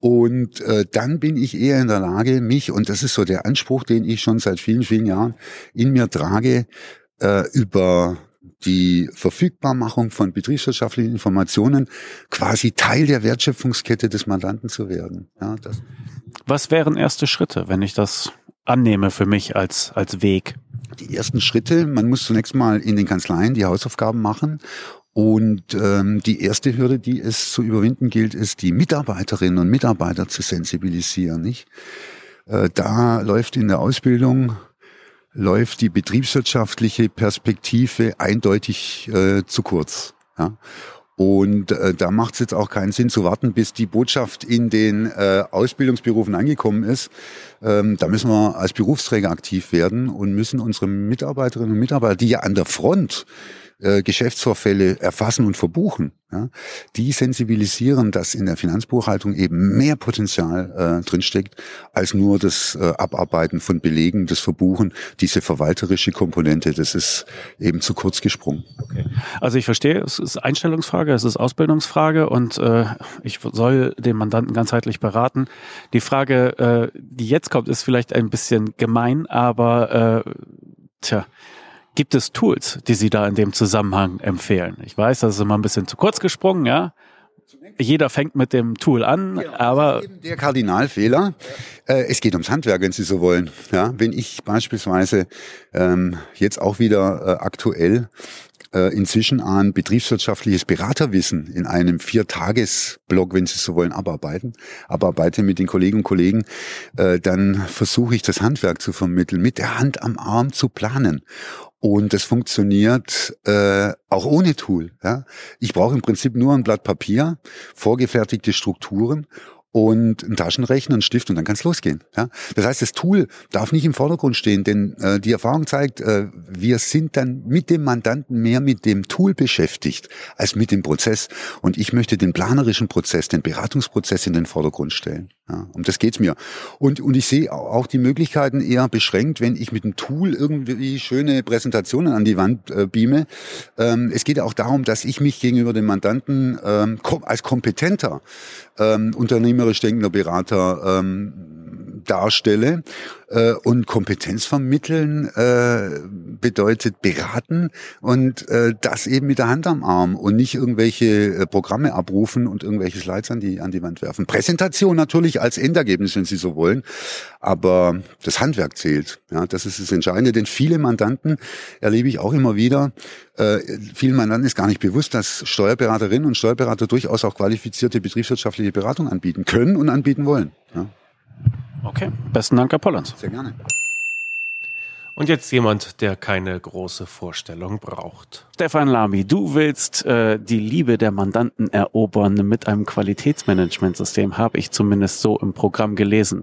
S6: Und äh, dann bin ich eher in der Lage, mich, und das ist so der Anspruch, den ich schon seit vielen, vielen Jahren in mir trage, äh, über die Verfügbarmachung von betriebswirtschaftlichen Informationen quasi Teil der Wertschöpfungskette des Mandanten zu werden. Ja, das.
S3: Was wären erste Schritte, wenn ich das annehme für mich als, als Weg?
S6: Die ersten Schritte, man muss zunächst mal in den Kanzleien die Hausaufgaben machen und ähm, die erste Hürde, die es zu überwinden gilt, ist, die Mitarbeiterinnen und Mitarbeiter zu sensibilisieren. Nicht? Äh, da läuft in der Ausbildung läuft die betriebswirtschaftliche Perspektive eindeutig äh, zu kurz. Ja? Und äh, da macht es jetzt auch keinen Sinn zu warten, bis die Botschaft in den äh, Ausbildungsberufen angekommen ist. Ähm, da müssen wir als Berufsträger aktiv werden und müssen unsere Mitarbeiterinnen und Mitarbeiter, die ja an der Front äh, Geschäftsvorfälle erfassen und verbuchen, ja, die sensibilisieren, dass in der Finanzbuchhaltung eben mehr Potenzial äh, drinsteckt, als nur das äh, Abarbeiten von Belegen, das Verbuchen, diese verwalterische Komponente, das ist eben zu kurz gesprungen.
S3: Okay. Also ich verstehe, es ist Einstellungsfrage, es ist Ausbildungsfrage und äh, ich soll den Mandanten ganzheitlich beraten. Die Frage, äh, die jetzt kommt, ist vielleicht ein bisschen gemein, aber äh, tja, Gibt es Tools, die Sie da in dem Zusammenhang empfehlen? Ich weiß, das ist immer ein bisschen zu kurz gesprungen, ja. jeder fängt mit dem Tool an, ja, aber
S6: der Kardinalfehler. Äh, es geht ums Handwerk, wenn Sie so wollen. Ja, wenn ich beispielsweise ähm, jetzt auch wieder äh, aktuell äh, inzwischen an betriebswirtschaftliches Beraterwissen in einem Viertagesblog, wenn Sie so wollen, abarbeiten, abarbeite mit den Kolleginnen und Kollegen, äh, dann versuche ich das Handwerk zu vermitteln, mit der Hand am Arm zu planen. Und das funktioniert äh, auch ohne Tool. Ja? Ich brauche im Prinzip nur ein Blatt Papier, vorgefertigte Strukturen und ein Taschenrechner, ein Stift und dann kann es losgehen. Ja? Das heißt, das Tool darf nicht im Vordergrund stehen, denn äh, die Erfahrung zeigt, äh, wir sind dann mit dem Mandanten mehr mit dem Tool beschäftigt als mit dem Prozess. Und ich möchte den planerischen Prozess, den Beratungsprozess in den Vordergrund stellen. Ja, um das geht's mir. Und, und ich sehe auch die Möglichkeiten eher beschränkt, wenn ich mit dem Tool irgendwie schöne Präsentationen an die Wand äh, beame. Ähm, es geht auch darum, dass ich mich gegenüber dem Mandanten ähm, als kompetenter ähm, unternehmerisch denkender Berater ähm, darstelle. Äh, und Kompetenz vermitteln äh, bedeutet beraten und äh, das eben mit der Hand am Arm und nicht irgendwelche äh, Programme abrufen und irgendwelche Slides an die, an die Wand werfen. Präsentation natürlich als Endergebnis, wenn Sie so wollen, aber das Handwerk zählt. Ja, das ist das Entscheidende, denn viele Mandanten erlebe ich auch immer wieder, äh, vielen Mandanten ist gar nicht bewusst, dass Steuerberaterinnen und Steuerberater durchaus auch qualifizierte betriebswirtschaftliche Beratung anbieten können und anbieten wollen. Ja.
S3: Okay, besten Dank, Herr Pollands.
S6: Sehr gerne.
S3: Und jetzt jemand, der keine große Vorstellung braucht. Stefan Lamy, du willst äh, die Liebe der Mandanten erobern mit einem Qualitätsmanagementsystem, habe ich zumindest so im Programm gelesen.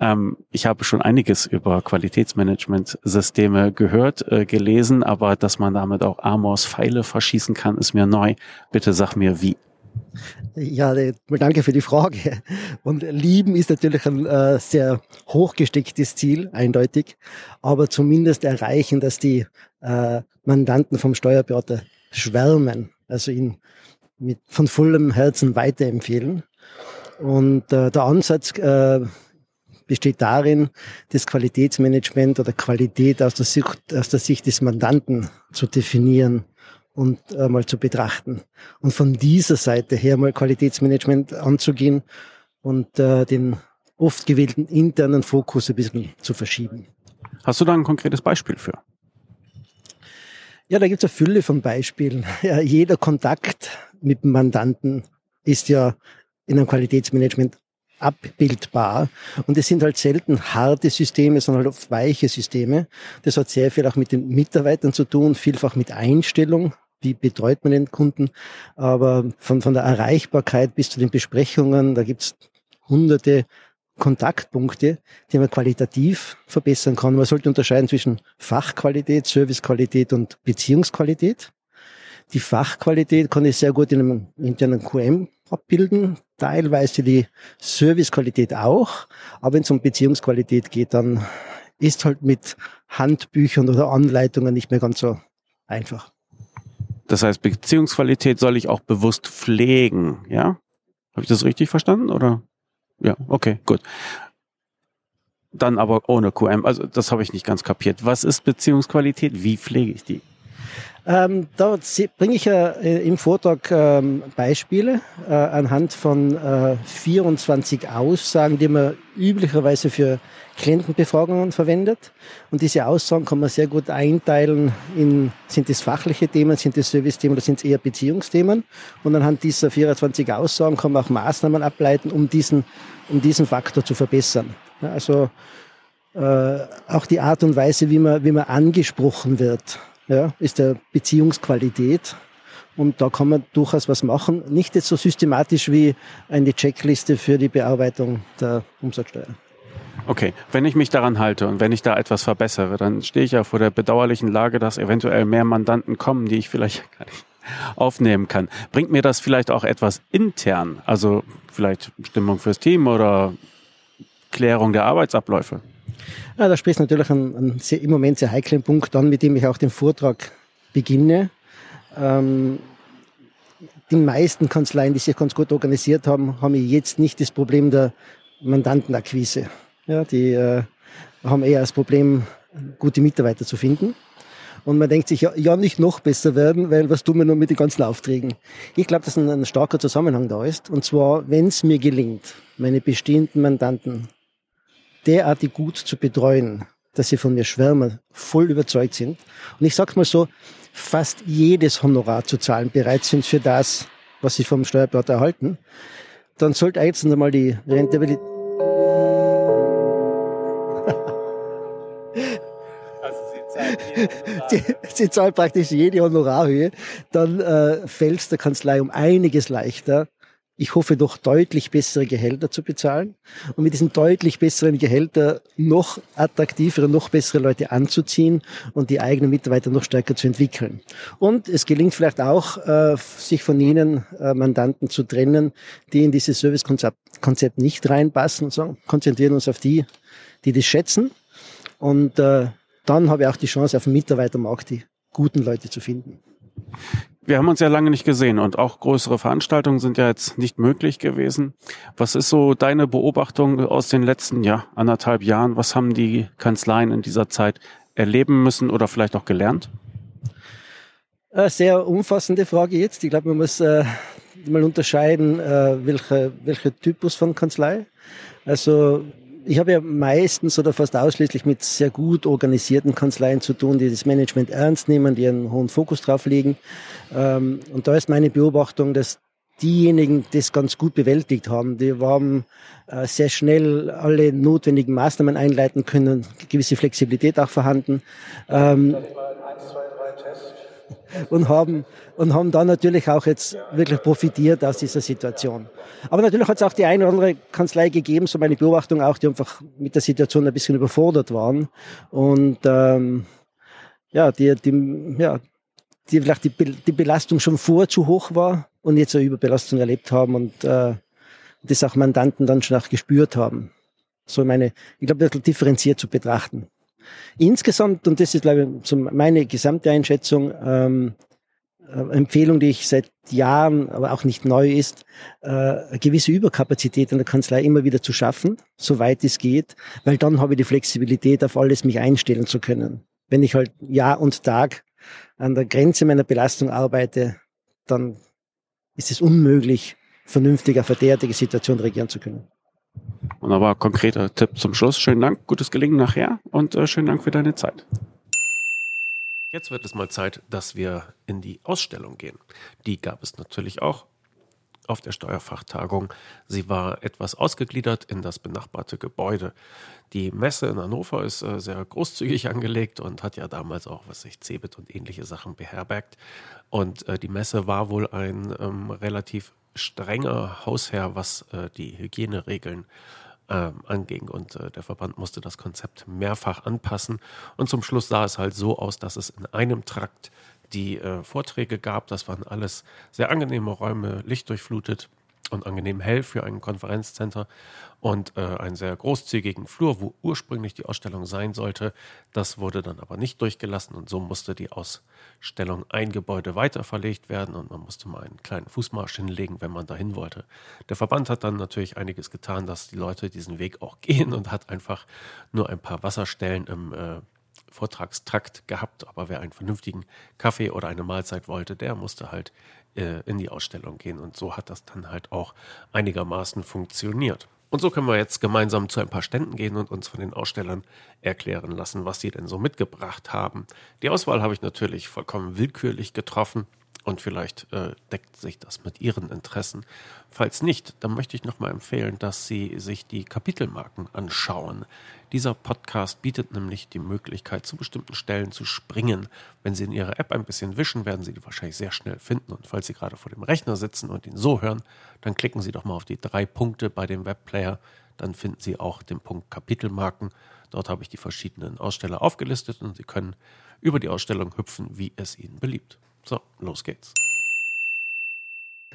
S3: Ähm, ich habe schon einiges über Qualitätsmanagementsysteme gehört, äh, gelesen, aber dass man damit auch Amors Pfeile verschießen kann, ist mir neu. Bitte sag mir wie.
S7: Ja, danke für die Frage. Und lieben ist natürlich ein äh, sehr hochgestecktes Ziel, eindeutig. Aber zumindest erreichen, dass die äh, Mandanten vom Steuerberater schwärmen, also ihn mit, von vollem Herzen weiterempfehlen. Und äh, der Ansatz äh, besteht darin, das Qualitätsmanagement oder Qualität aus der Sicht, aus der Sicht des Mandanten zu definieren und äh, mal zu betrachten. Und von dieser Seite her mal Qualitätsmanagement anzugehen und äh, den oft gewählten internen Fokus ein bisschen zu verschieben.
S3: Hast du da ein konkretes Beispiel für?
S7: Ja, da gibt es eine Fülle von Beispielen. (laughs) Ja, jeder Kontakt mit dem Mandanten ist ja in einem Qualitätsmanagement abbildbar. Und es sind halt selten harte Systeme, sondern halt oft weiche Systeme. Das hat sehr viel auch mit den Mitarbeitern zu tun, vielfach mit Einstellung. Wie betreut man den Kunden? Aber von, von der Erreichbarkeit bis zu den Besprechungen, da gibt's hunderte Kontaktpunkte, die man qualitativ verbessern kann. Man sollte unterscheiden zwischen Fachqualität, Servicequalität und Beziehungsqualität. Die Fachqualität kann ich sehr gut in einem internen QM abbilden, teilweise die Servicequalität auch, aber wenn es um Beziehungsqualität geht, dann ist halt mit Handbüchern oder Anleitungen nicht mehr ganz so einfach.
S3: Das heißt, Beziehungsqualität soll ich auch bewusst pflegen, ja? Habe ich das richtig verstanden oder? Ja, okay, gut. Dann aber ohne QM. Also das habe ich nicht ganz kapiert. Was ist Beziehungsqualität? Wie pflege ich die?
S7: Ähm, da bringe ich äh, im Vortrag ähm, Beispiele äh, anhand von äh, 24 Aussagen, die man üblicherweise für Klientenbefragungen verwendet. Und diese Aussagen kann man sehr gut einteilen in, sind es fachliche Themen, sind es Service-Themen oder sind es eher Beziehungsthemen. Und anhand dieser 24 Aussagen kann man auch Maßnahmen ableiten, um diesen, um diesen Faktor zu verbessern. Ja, also äh, auch die Art und Weise, wie man, wie man angesprochen wird ja, ist der Beziehungsqualität. Und da kann man durchaus was machen. Nicht jetzt so systematisch wie eine Checkliste für die Bearbeitung der Umsatzsteuer.
S3: Okay, wenn ich mich daran halte und wenn ich da etwas verbessere, dann stehe ich ja vor der bedauerlichen Lage, dass eventuell mehr Mandanten kommen, die ich vielleicht (laughs) gar nicht aufnehmen kann. Bringt mir das vielleicht auch etwas intern, also vielleicht Stimmung fürs Team oder Klärung der Arbeitsabläufe?
S7: Ja, da sprichst natürlich einen, einen sehr, im Moment sehr heiklen Punkt an, mit dem ich auch den Vortrag beginne. Ähm, die meisten Kanzleien, die sich ganz gut organisiert haben, haben jetzt nicht das Problem der Mandantenakquise. Ja, die äh, haben eher das Problem, gute Mitarbeiter zu finden. Und man denkt sich, ja, ja nicht noch besser werden, weil was tun wir nur mit den ganzen Aufträgen? Ich glaube, dass ein, ein starker Zusammenhang da ist. Und zwar, wenn es mir gelingt, meine bestehenden Mandanten derartig gut zu betreuen, dass sie von mir schwärmen, voll überzeugt sind. Und ich sag's mal so, fast jedes Honorar zu zahlen bereit sind für das, was sie vom Steuerberater erhalten, dann sollte jetzt einmal die Rentabilität sie, (laughs) sie zahlt praktisch jede Honorarhöhe, dann äh, fällt es der Kanzlei um einiges leichter, ich hoffe doch deutlich bessere Gehälter zu bezahlen und mit diesen deutlich besseren Gehälter noch attraktivere, noch bessere Leute anzuziehen und die eigenen Mitarbeiter noch stärker zu entwickeln. Und es gelingt vielleicht auch, äh, sich von jenen äh, Mandanten zu trennen, die in dieses Servicekonzept nicht reinpassen und sagen, konzentrieren uns auf die, die das schätzen. Und äh, dann habe ich auch die Chance, auf dem Mitarbeitermarkt die guten Leute zu finden.
S1: Wir haben uns ja lange nicht gesehen und auch größere Veranstaltungen sind ja jetzt nicht möglich gewesen. Was ist so deine Beobachtung aus den letzten ja, anderthalb Jahren? Was haben die Kanzleien in dieser Zeit erleben müssen oder vielleicht auch gelernt?
S7: Eine sehr umfassende Frage jetzt. Ich glaube, man muss äh, mal unterscheiden, äh, welcher welche Typus von Kanzlei. Also ich habe ja meistens oder fast ausschließlich mit sehr gut organisierten Kanzleien zu tun, die das Management ernst nehmen, die einen hohen Fokus drauf legen. Ähm, und da ist meine Beobachtung, dass diejenigen das ganz gut bewältigt haben. Die haben äh, sehr schnell alle notwendigen Maßnahmen einleiten können, gewisse Flexibilität auch vorhanden. Ähm, und haben, und haben dann natürlich auch jetzt wirklich profitiert aus dieser Situation. Aber natürlich hat es auch die eine oder andere Kanzlei gegeben, so meine Beobachtung auch, die einfach mit der Situation ein bisschen überfordert waren und ähm, ja, die, die, ja, die vielleicht die, die Belastung schon vor zu hoch war und jetzt eine Überbelastung erlebt haben und äh, das auch Mandanten dann schon auch gespürt haben. So meine, ich glaube, bisschen differenziert zu betrachten. Insgesamt, und das ist, glaube ich, meine gesamte Einschätzung, ähm, äh, Empfehlung, die ich seit Jahren, aber auch nicht neu ist, äh, eine gewisse Überkapazität in der Kanzlei immer wieder zu schaffen, soweit es geht, weil dann habe ich die Flexibilität, auf alles mich einstellen zu können. Wenn ich halt Jahr und Tag an der Grenze meiner Belastung arbeite, dann ist es unmöglich, vernünftig auf eine derartige Situation reagieren zu können.
S1: Wunderbar, konkreter Tipp zum Schluss. Schönen Dank, gutes Gelingen nachher und äh, schönen Dank für deine Zeit. Jetzt wird es mal Zeit, dass wir in die Ausstellung gehen. Die gab es natürlich auch auf der Steuerfachtagung. Sie war etwas ausgegliedert in das benachbarte Gebäude. Die Messe in Hannover ist äh, sehr großzügig angelegt und hat ja damals auch, was sich Cebit und ähnliche Sachen beherbergt. Und äh, die Messe war wohl ein ähm, relativ strenger Hausherr, was äh, die Hygieneregeln äh, anging. Und äh, der Verband musste das Konzept mehrfach anpassen. Und zum Schluss sah es halt so aus, dass es in einem Trakt die äh, Vorträge gab. Das waren alles sehr angenehme Räume, lichtdurchflutet und angenehm hell für ein Konferenzcenter und äh, einen sehr großzügigen Flur, wo ursprünglich die Ausstellung sein sollte. Das wurde dann aber nicht durchgelassen und so musste die Ausstellung ein Gebäude weiter verlegt werden und man musste mal einen kleinen Fußmarsch hinlegen, wenn man dahin wollte. Der Verband hat dann natürlich einiges getan, dass die Leute diesen Weg auch (laughs) gehen und hat einfach nur ein paar Wasserstellen im äh, Vortragstrakt gehabt, aber wer einen vernünftigen Kaffee oder eine Mahlzeit wollte, der musste halt äh, in die Ausstellung gehen. Und so hat das dann halt auch einigermaßen funktioniert. Und so können wir jetzt gemeinsam zu ein paar Ständen gehen und uns von den Ausstellern erklären lassen, was sie denn so mitgebracht haben. Die Auswahl habe ich natürlich vollkommen willkürlich getroffen. Und vielleicht äh, deckt sich das mit Ihren Interessen. Falls nicht, dann möchte ich nochmal empfehlen, dass Sie sich die Kapitelmarken anschauen. Dieser Podcast bietet nämlich die Möglichkeit, zu bestimmten Stellen zu springen. Wenn Sie in Ihrer App ein bisschen wischen, werden Sie die wahrscheinlich sehr schnell finden. Und falls Sie gerade vor dem Rechner sitzen und ihn so hören, dann klicken Sie doch mal auf die drei Punkte bei dem Webplayer. Dann finden Sie auch den Punkt Kapitelmarken. Dort habe ich die verschiedenen Aussteller aufgelistet und Sie können über die Ausstellung hüpfen, wie es Ihnen beliebt. So, los geht's.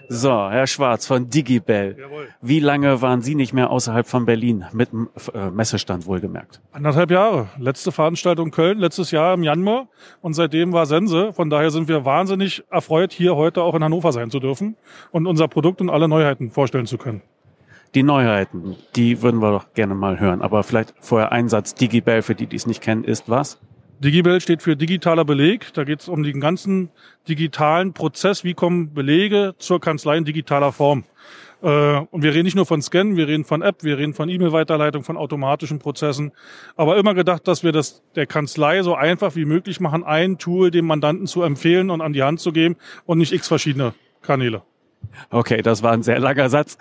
S1: So, Herr Schwarz von Digibel. Jawohl. Wie lange waren Sie nicht mehr außerhalb von Berlin mit dem äh, Messestand wohlgemerkt?
S8: Anderthalb Jahre. Letzte Veranstaltung Köln, letztes Jahr im Januar. Und seitdem war Sense. Von daher sind wir wahnsinnig erfreut, hier heute auch in Hannover sein zu dürfen und unser Produkt und alle Neuheiten vorstellen zu können.
S1: Die Neuheiten, die würden wir doch gerne mal hören. Aber vielleicht vorher ein Satz. Digibel, für die, die es nicht kennen, ist was?
S8: Digibel steht für digitaler Beleg. Da geht es um den ganzen digitalen Prozess. Wie kommen Belege zur Kanzlei in digitaler Form? Äh, und wir reden nicht nur von Scannen, wir reden von App, wir reden von E-Mail-Weiterleitung, von automatischen Prozessen. Aber immer gedacht, dass wir das der Kanzlei so einfach wie möglich machen, ein Tool dem Mandanten zu empfehlen und an die Hand zu geben und nicht x verschiedene Kanäle.
S3: Okay, das war ein sehr langer Satz.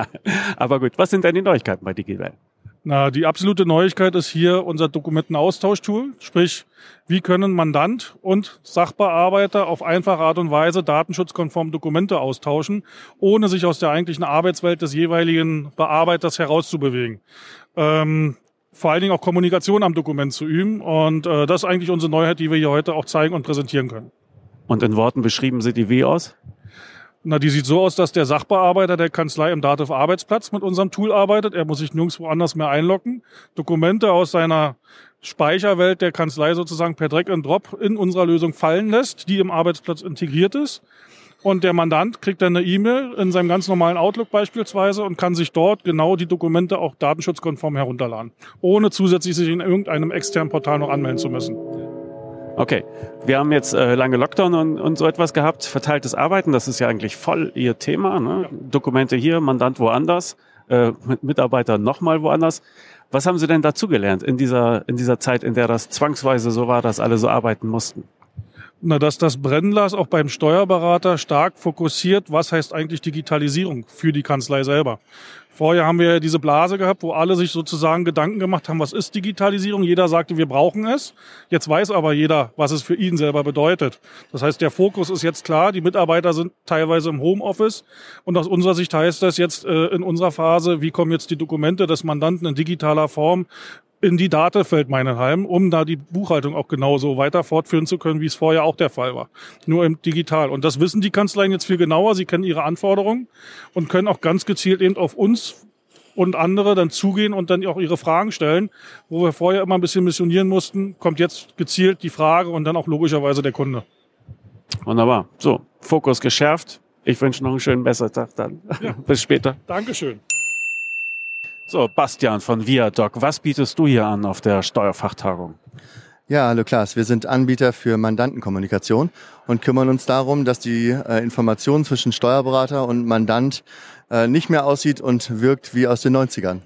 S3: (laughs) Aber gut, was sind denn die Neuigkeiten bei DigiWell?
S8: Na, die absolute Neuigkeit ist hier unser Dokumentenaustauschtool. Sprich, wie können Mandant und Sachbearbeiter auf einfache Art und Weise datenschutzkonform Dokumente austauschen, ohne sich aus der eigentlichen Arbeitswelt des jeweiligen Bearbeiters herauszubewegen. Ähm, vor allen Dingen auch Kommunikation am Dokument zu üben. Und äh, das ist eigentlich unsere Neuheit, die wir hier heute auch zeigen und präsentieren können.
S3: Und in Worten beschrieben sieht die wie aus?
S8: Na, die sieht so aus, dass der Sachbearbeiter der Kanzlei im Dativ Arbeitsplatz mit unserem Tool arbeitet. Er muss sich nirgendwo anders mehr einloggen. Dokumente aus seiner Speicherwelt der Kanzlei sozusagen per Drag and Drop in unserer Lösung fallen lässt, die im Arbeitsplatz integriert ist. Und der Mandant kriegt dann eine E-Mail in seinem ganz normalen Outlook beispielsweise und kann sich dort genau die Dokumente auch datenschutzkonform herunterladen, ohne zusätzlich sich in irgendeinem externen Portal noch anmelden zu müssen.
S3: Okay, wir haben jetzt äh, lange Lockdown und, und so etwas gehabt, verteiltes Arbeiten, das ist ja eigentlich voll Ihr Thema. Ne? Ja. Dokumente hier, Mandant woanders, äh, mit Mitarbeitern nochmal woanders. Was haben Sie denn dazugelernt in dieser, in dieser Zeit, in der das zwangsweise so war, dass alle so arbeiten mussten?
S8: Na, dass das Brennglas auch beim Steuerberater stark fokussiert, was heißt eigentlich Digitalisierung für die Kanzlei selber. Vorher haben wir diese Blase gehabt, wo alle sich sozusagen Gedanken gemacht haben, was ist Digitalisierung? Jeder sagte, wir brauchen es. Jetzt weiß aber jeder, was es für ihn selber bedeutet. Das heißt, der Fokus ist jetzt klar. Die Mitarbeiter sind teilweise im Homeoffice. Und aus unserer Sicht heißt das jetzt äh, in unserer Phase, wie kommen jetzt die Dokumente des Mandanten in digitaler Form in die Datefeld Meinenheim, um da die Buchhaltung auch genauso weiter fortführen zu können, wie es vorher auch der Fall war. Nur im Digital. Und das wissen die Kanzleien jetzt viel genauer. Sie kennen ihre Anforderungen und können auch ganz gezielt eben auf uns und andere dann zugehen und dann auch ihre Fragen stellen. Wo wir vorher immer ein bisschen missionieren mussten, kommt jetzt gezielt die Frage und dann auch logischerweise der Kunde.
S3: Wunderbar. So, Fokus geschärft. Ich wünsche noch einen schönen Bessertag dann. Ja. (laughs) Bis später.
S8: Dankeschön.
S3: So, Bastian von Viadoc, was bietest du hier an auf der Steuerfachtagung?
S9: Ja, hallo Klaas. Wir sind Anbieter für Mandantenkommunikation und kümmern uns darum, dass die äh, Information zwischen Steuerberater und Mandant äh, nicht mehr aussieht und wirkt wie aus den 90ern.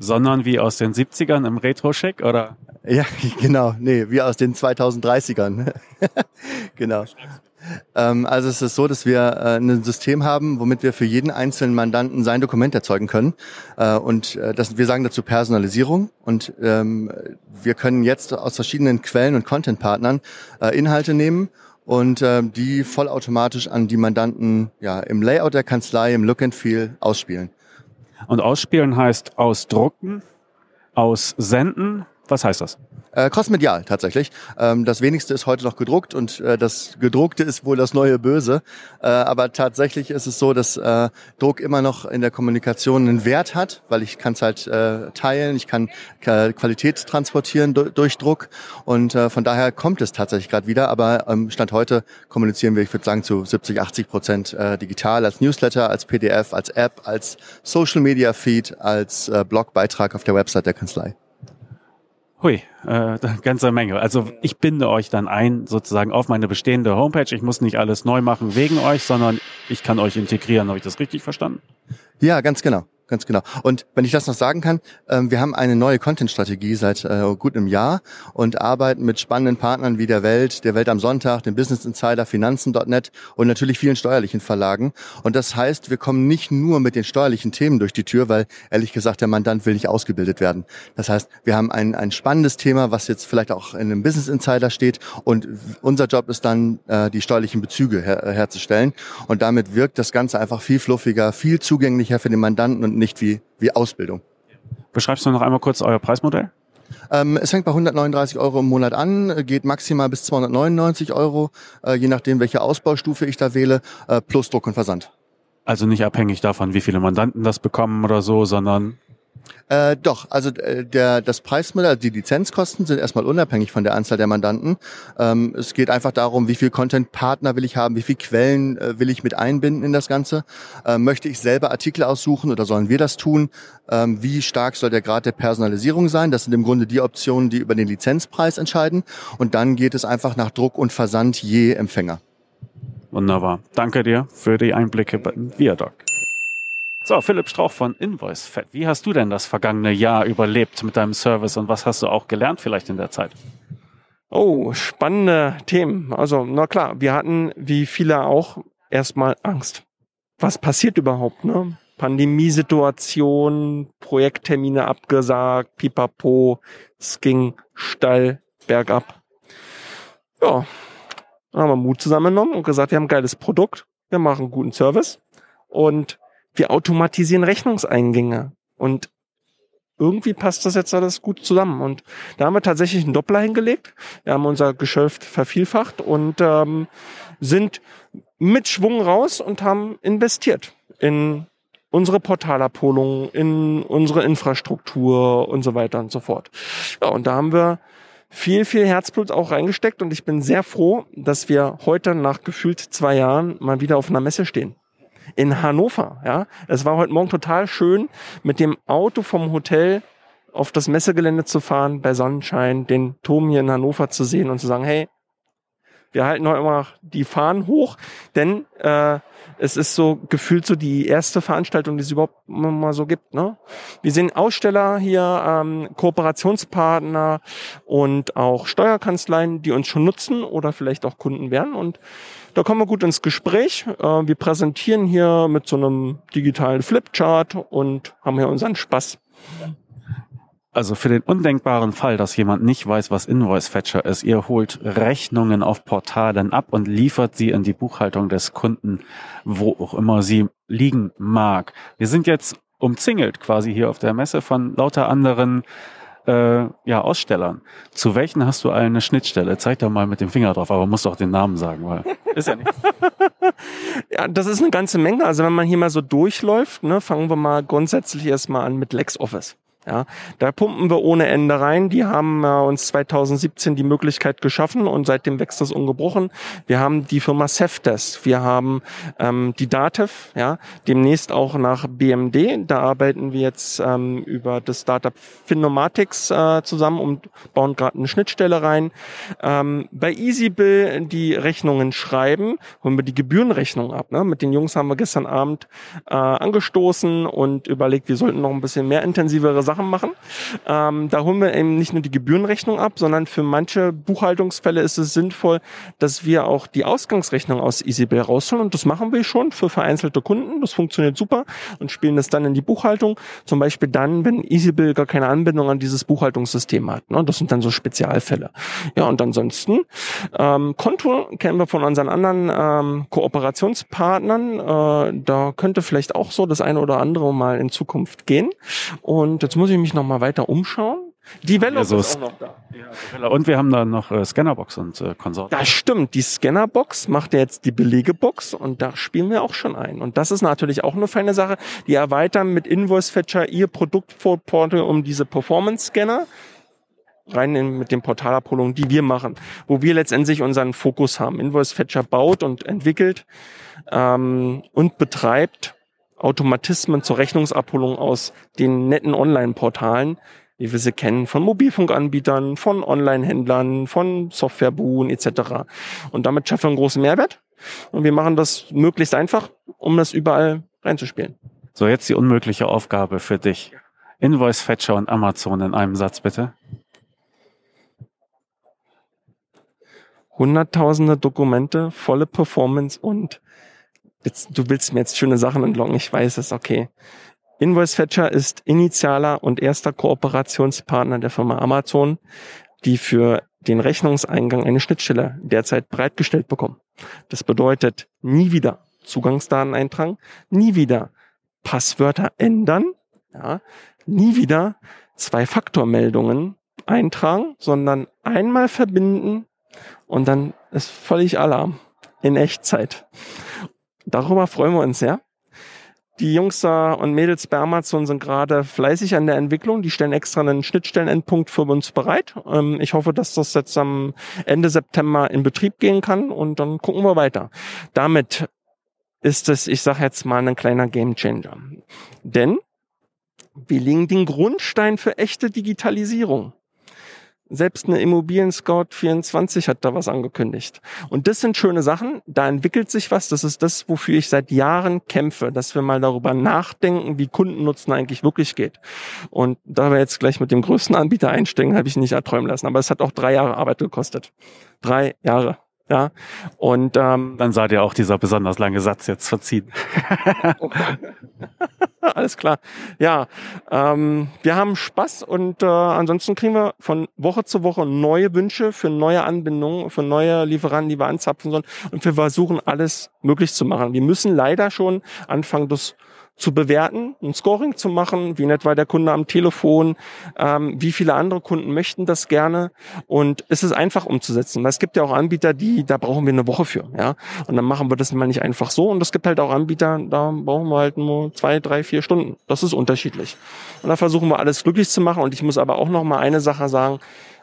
S3: Sondern wie aus den 70ern im Retro-Check, oder?
S9: Ja, (laughs) genau. Nee, wie aus den 2030ern. (laughs) genau. Ähm, also es ist so, dass wir äh, ein System haben, womit wir für jeden einzelnen Mandanten sein Dokument erzeugen können. Äh, und äh, das, wir sagen dazu Personalisierung. Und ähm, wir können jetzt aus verschiedenen Quellen und Content-Partnern Inhalte nehmen und die vollautomatisch an die Mandanten ja, im Layout der Kanzlei, im Look and Feel ausspielen.
S3: Und ausspielen heißt ausdrucken, aussenden. Was heißt das?
S9: Äh, crossmedial tatsächlich. Ähm, das wenigste ist heute noch gedruckt und äh, das gedruckte ist wohl das neue Böse. Äh, aber tatsächlich ist es so, dass äh, Druck immer noch in der Kommunikation einen Wert hat, weil ich kann es halt äh, teilen, ich kann äh, Qualität transportieren durch, durch Druck und äh, von daher kommt es tatsächlich gerade wieder. Aber ähm, Stand heute kommunizieren wir, ich würde sagen, zu 70, 80 Prozent äh, digital als Newsletter, als PDF, als App, als Social Media Feed, als äh, Blogbeitrag auf der Website der Kanzlei.
S3: Hui, äh, ganze Menge. Also ich binde euch dann ein sozusagen auf meine bestehende Homepage. Ich muss nicht alles neu machen wegen euch, sondern ich kann euch integrieren. Habe ich das richtig verstanden?
S9: Ja, ganz genau ganz genau. Und wenn ich das noch sagen kann, ähm, wir haben eine neue Content-Strategie seit äh, gut einem Jahr und arbeiten mit spannenden Partnern wie der Welt, der Welt am Sonntag, dem Business Insider, Finanzen.net und natürlich vielen steuerlichen Verlagen. Und das heißt, wir kommen nicht nur mit den steuerlichen Themen durch die Tür, weil ehrlich gesagt der Mandant will nicht ausgebildet werden. Das heißt, wir haben ein, ein spannendes Thema, was jetzt vielleicht auch in einem Business Insider steht und unser Job ist dann, äh, die steuerlichen Bezüge her herzustellen. Und damit wirkt das Ganze einfach viel fluffiger, viel zugänglicher für den Mandanten und nicht wie, wie Ausbildung.
S3: Beschreibst du noch einmal kurz euer Preismodell?
S9: Ähm, es fängt bei 139 Euro im Monat an, geht maximal bis 299 Euro, äh, je nachdem, welche Ausbaustufe ich da wähle, äh, plus Druck und Versand.
S3: Also nicht abhängig davon, wie viele Mandanten das bekommen oder so, sondern
S9: Äh, doch, also äh, der, das Preismodell, die Lizenzkosten sind erstmal unabhängig von der Anzahl der Mandanten. Ähm, es geht einfach darum, wie viel Content-Partner will ich haben, wie viel Quellen äh, will ich mit einbinden in das Ganze. Ähm, möchte ich selber Artikel aussuchen oder sollen wir das tun? Ähm, wie stark soll der Grad der Personalisierung sein? Das sind im Grunde die Optionen, die über den Lizenzpreis entscheiden. Und dann geht es einfach nach Druck und Versand je Empfänger.
S3: Wunderbar. Danke dir für die Einblicke bei Viadoc. So, Philipp Strauch von InvoiceFed. Wie hast du denn das vergangene Jahr überlebt mit deinem Service und was hast du auch gelernt vielleicht in der Zeit?
S10: Oh, spannende Themen. Also, na klar, wir hatten, wie viele auch, erstmal Angst. Was passiert überhaupt, ne? Pandemiesituation, Projekttermine abgesagt, pipapo, es ging steil bergab. Ja, dann haben wir Mut zusammengenommen und gesagt, wir haben ein geiles Produkt, wir machen einen guten Service und wir automatisieren Rechnungseingänge. Und irgendwie passt das jetzt alles gut zusammen. Und da haben wir tatsächlich einen Doppler hingelegt. Wir haben unser Geschäft vervielfacht und ähm, sind mit Schwung raus und haben investiert in unsere Portalabholung, in unsere Infrastruktur und so weiter und so fort. Ja, und da haben wir viel, viel Herzblut auch reingesteckt und ich bin sehr froh, dass wir heute nach gefühlt zwei Jahren mal wieder auf einer Messe stehen in Hannover. Ja, es war heute Morgen total schön, mit dem Auto vom Hotel auf das Messegelände zu fahren, bei Sonnenschein, den Turm hier in Hannover zu sehen und zu sagen, hey, wir halten heute immer die Fahnen hoch, denn äh, es ist so gefühlt so die erste Veranstaltung, die es überhaupt mal so gibt. Ne? Wir sehen Aussteller hier, ähm, Kooperationspartner und auch Steuerkanzleien, die uns schon nutzen oder vielleicht auch Kunden werden und da kommen wir gut ins Gespräch. Äh, wir präsentieren hier mit so einem digitalen Flipchart und haben hier unseren Spaß.
S3: Also für den undenkbaren Fall, dass jemand nicht weiß, was Invoice Fetcher ist, ihr holt Rechnungen auf Portalen ab und liefert sie in die Buchhaltung des Kunden, wo auch immer sie liegen mag. Wir sind jetzt umzingelt quasi hier auf der Messe von lauter anderen äh, ja, Ausstellern. Zu welchen hast du eine Schnittstelle? Zeig da mal mit dem Finger drauf, aber musst doch den Namen sagen, weil (laughs) ist ja nicht. (laughs)
S10: ja, das ist eine ganze Menge. Also wenn man hier mal so durchläuft, ne, fangen wir mal grundsätzlich erstmal an mit LexOffice. Ja, da pumpen wir ohne Ende rein. Die haben äh, uns 2017 die Möglichkeit geschaffen und seitdem wächst das ungebrochen. Wir haben die Firma Ceftes, wir haben ähm, die Datev, ja, demnächst auch nach BMD. Da arbeiten wir jetzt ähm, über das Startup Finomatics äh, zusammen und bauen gerade eine Schnittstelle rein. Ähm, bei EasyBill die Rechnungen schreiben, holen wir die Gebührenrechnung ab. Ne? Mit den Jungs haben wir gestern Abend äh, angestoßen und überlegt, wir sollten noch ein bisschen mehr intensivere Sachen Sachen machen. Ähm, da holen wir eben nicht nur die Gebührenrechnung ab, sondern für manche Buchhaltungsfälle ist es sinnvoll, dass wir auch die Ausgangsrechnung aus EasyBill rausholen. Und das machen wir schon für vereinzelte Kunden. Das funktioniert super und spielen das dann in die Buchhaltung. Zum Beispiel dann, wenn EasyBill gar keine Anbindung an dieses Buchhaltungssystem hat. Ne? Das sind dann so Spezialfälle. Ja, und ansonsten, ähm, Konto kennen wir von unseren anderen ähm, Kooperationspartnern. Äh, da könnte vielleicht auch so das eine oder andere mal in Zukunft gehen. Und jetzt muss ich mich noch mal weiter umschauen. Die Velo
S3: Also
S10: ist auch noch da.
S3: Und wir haben da noch äh, Scannerbox und äh, Konsort.
S10: Das stimmt. Die Scannerbox macht ja jetzt die Belegebox und da spielen wir auch schon ein. Und das ist natürlich auch eine feine Sache. Die erweitern mit Invoice Fetcher ihr Produktportal um diese Performance-Scanner rein in, mit den Portalabholungen, die wir machen, wo wir letztendlich unseren Fokus haben. Invoice Fetcher baut und entwickelt ähm, und betreibt Automatismen zur Rechnungsabholung aus den netten Online-Portalen, wie wir sie kennen, von Mobilfunkanbietern, von Online-Händlern, von Softwarebuden etc. Und damit schaffen wir einen großen Mehrwert. Und wir machen das möglichst einfach, um das überall reinzuspielen.
S3: So, jetzt die unmögliche Aufgabe für dich. Invoice Fetcher und Amazon in einem Satz, bitte.
S10: Hunderttausende Dokumente, volle Performance und jetzt, du willst mir jetzt schöne Sachen entlocken, ich weiß es, okay. Invoice Fetcher ist initialer und erster Kooperationspartner der Firma Amazon, die für den Rechnungseingang eine Schnittstelle derzeit bereitgestellt bekommen. Das bedeutet nie wieder Zugangsdaten eintragen, nie wieder Passwörter ändern, ja, nie wieder Zwei-Faktor-Meldungen eintragen, sondern einmal verbinden und dann ist völlig Alarm in Echtzeit. Darüber freuen wir uns sehr. Die Jungs und Mädels bei Amazon sind gerade fleißig an der Entwicklung. Die stellen extra einen Schnittstellenendpunkt für uns bereit. Ähm, ich hoffe, dass das jetzt am Ende September in Betrieb gehen kann und dann gucken wir weiter. Damit ist es, ich sage jetzt mal, ein kleiner Gamechanger. Denn wir legen den Grundstein für echte Digitalisierung. Selbst eine Immobilien Scout 24 hat da was angekündigt. Und das sind schöne Sachen. Da entwickelt sich was. Das ist das, wofür ich seit Jahren kämpfe, dass wir mal darüber nachdenken, wie Kundennutzen eigentlich wirklich geht. Und da wir jetzt gleich mit dem größten Anbieter einsteigen, habe ich nicht erträumen lassen. Aber es hat auch drei Jahre Arbeit gekostet. Drei Jahre. Ja, und ähm,
S3: dann sei dir auch dieser besonders lange Satz jetzt verziehen. (laughs)
S10: Alles klar. Ja, ähm, wir haben Spaß und äh, ansonsten kriegen wir von Woche zu Woche neue Wünsche für neue Anbindungen, für neue Lieferanten, die wir anzapfen sollen. Und wir versuchen alles möglich zu machen. Wir müssen leider schon anfangen, das zu bewerten, ein Scoring zu machen, wie nett war der Kunde am Telefon, ähm, wie viele andere Kunden möchten das gerne und es ist einfach umzusetzen. Es gibt ja auch Anbieter, die, da brauchen wir eine Woche für, ja. Und dann machen wir das mal nicht einfach so und es gibt halt auch Anbieter, da brauchen wir halt nur zwei, drei, vier Stunden. Das ist unterschiedlich. Und da versuchen wir alles glücklich zu machen und ich muss aber auch noch mal eine Sache sagen,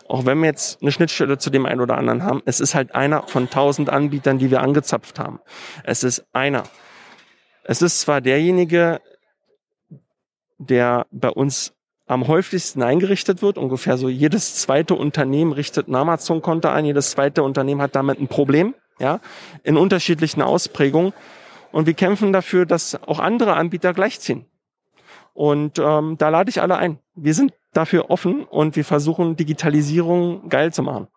S10: auch wenn wir jetzt eine Schnittstelle zu dem einen oder anderen haben, es ist halt einer von tausend Anbietern, die wir angezapft haben. Es ist einer. Es ist zwar derjenige, der bei uns am häufigsten eingerichtet wird. Ungefähr so jedes zweite Unternehmen richtet ein Amazon-Konto ein. Jedes zweite Unternehmen hat damit ein Problem, ja, in unterschiedlichen Ausprägungen. Und wir kämpfen dafür, dass auch andere Anbieter gleichziehen. Und ähm, da lade ich alle ein. Wir sind dafür offen und wir versuchen Digitalisierung geil zu machen.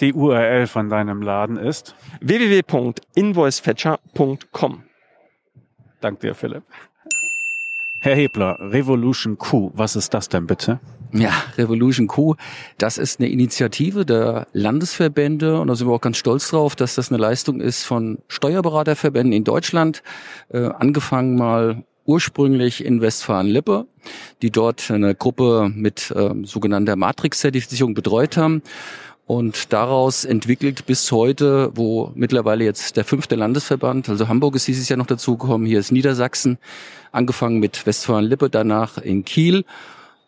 S3: Die URL von deinem Laden ist
S10: www.invoicefetcher.com.
S3: Dank dir, Philipp. Herr Hebler, Revolution Q, was ist das denn bitte?
S11: Ja, Revolution Q, das ist eine Initiative der Landesverbände und da sind wir auch ganz stolz drauf, dass das eine Leistung ist von Steuerberaterverbänden in Deutschland, äh, angefangen mal ursprünglich in Westfalen-Lippe, die dort eine Gruppe mit äh, sogenannter Matrix-Zertifizierung betreut haben und daraus entwickelt bis heute, wo mittlerweile jetzt der fünfte Landesverband, also Hamburg ist dieses Jahr noch dazugekommen, hier ist Niedersachsen, angefangen mit Westfalen-Lippe, danach in Kiel.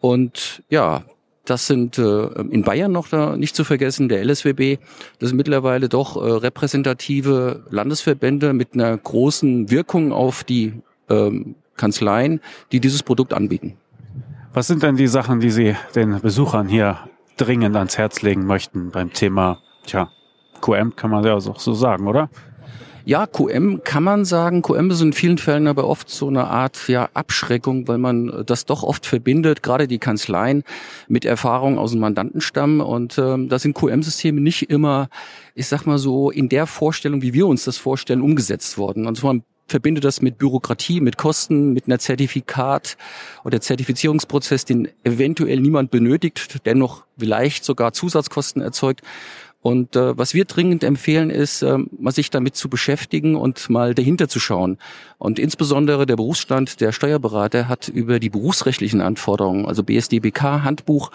S11: Und ja, das sind äh, in Bayern noch da nicht zu vergessen, der LSWB. Das sind mittlerweile doch äh, repräsentative Landesverbände mit einer großen Wirkung auf die ähm, Kanzleien, die dieses Produkt anbieten.
S3: Was sind denn die Sachen, die Sie den Besuchern hier dringend ans Herz legen möchten beim Thema, tja, QM kann man ja auch so sagen, oder?
S11: Ja, QM kann man sagen. QM ist in vielen Fällen aber oft so eine Art ja, Abschreckung, weil man das doch oft verbindet, gerade die Kanzleien mit Erfahrung aus dem Mandantenstamm. Und ähm, da sind QM-Systeme nicht immer, ich sag mal so, in der Vorstellung, wie wir uns das vorstellen, umgesetzt worden. Und zwar verbinde das mit Bürokratie, mit Kosten, mit einer Zertifikat oder Zertifizierungsprozess, den eventuell niemand benötigt, dennoch vielleicht sogar Zusatzkosten erzeugt. Und äh, was wir dringend empfehlen, ist, äh, mal sich damit zu beschäftigen und mal dahinter zu schauen. Und insbesondere der Berufsstand der Steuerberater hat über die berufsrechtlichen Anforderungen, also BSDBK, Handbuch,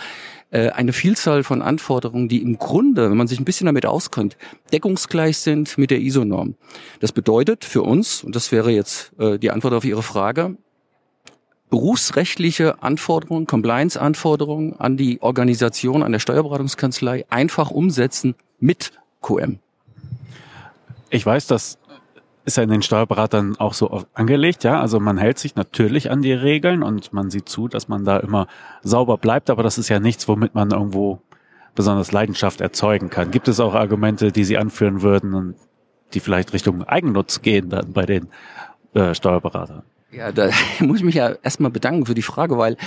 S11: äh, eine Vielzahl von Anforderungen, die im Grunde, wenn man sich ein bisschen damit auskennt, deckungsgleich sind mit der ISO-Norm. Das bedeutet für uns, und das wäre jetzt äh, die Antwort auf Ihre Frage, berufsrechtliche Anforderungen, Compliance-Anforderungen an die Organisation, an der Steuerberatungskanzlei einfach umsetzen mit QM.
S3: Ich weiß, das ist ja in den Steuerberatern auch so angelegt, ja. Also man hält sich natürlich an die Regeln und man sieht zu, dass man da immer sauber bleibt, aber das ist ja nichts, womit man irgendwo besonders Leidenschaft erzeugen kann. Gibt es auch Argumente, die Sie anführen würden und die vielleicht Richtung Eigennutz gehen dann bei den äh, Steuerberatern?
S11: Ja, da (laughs) muss ich mich ja erstmal bedanken für die Frage, weil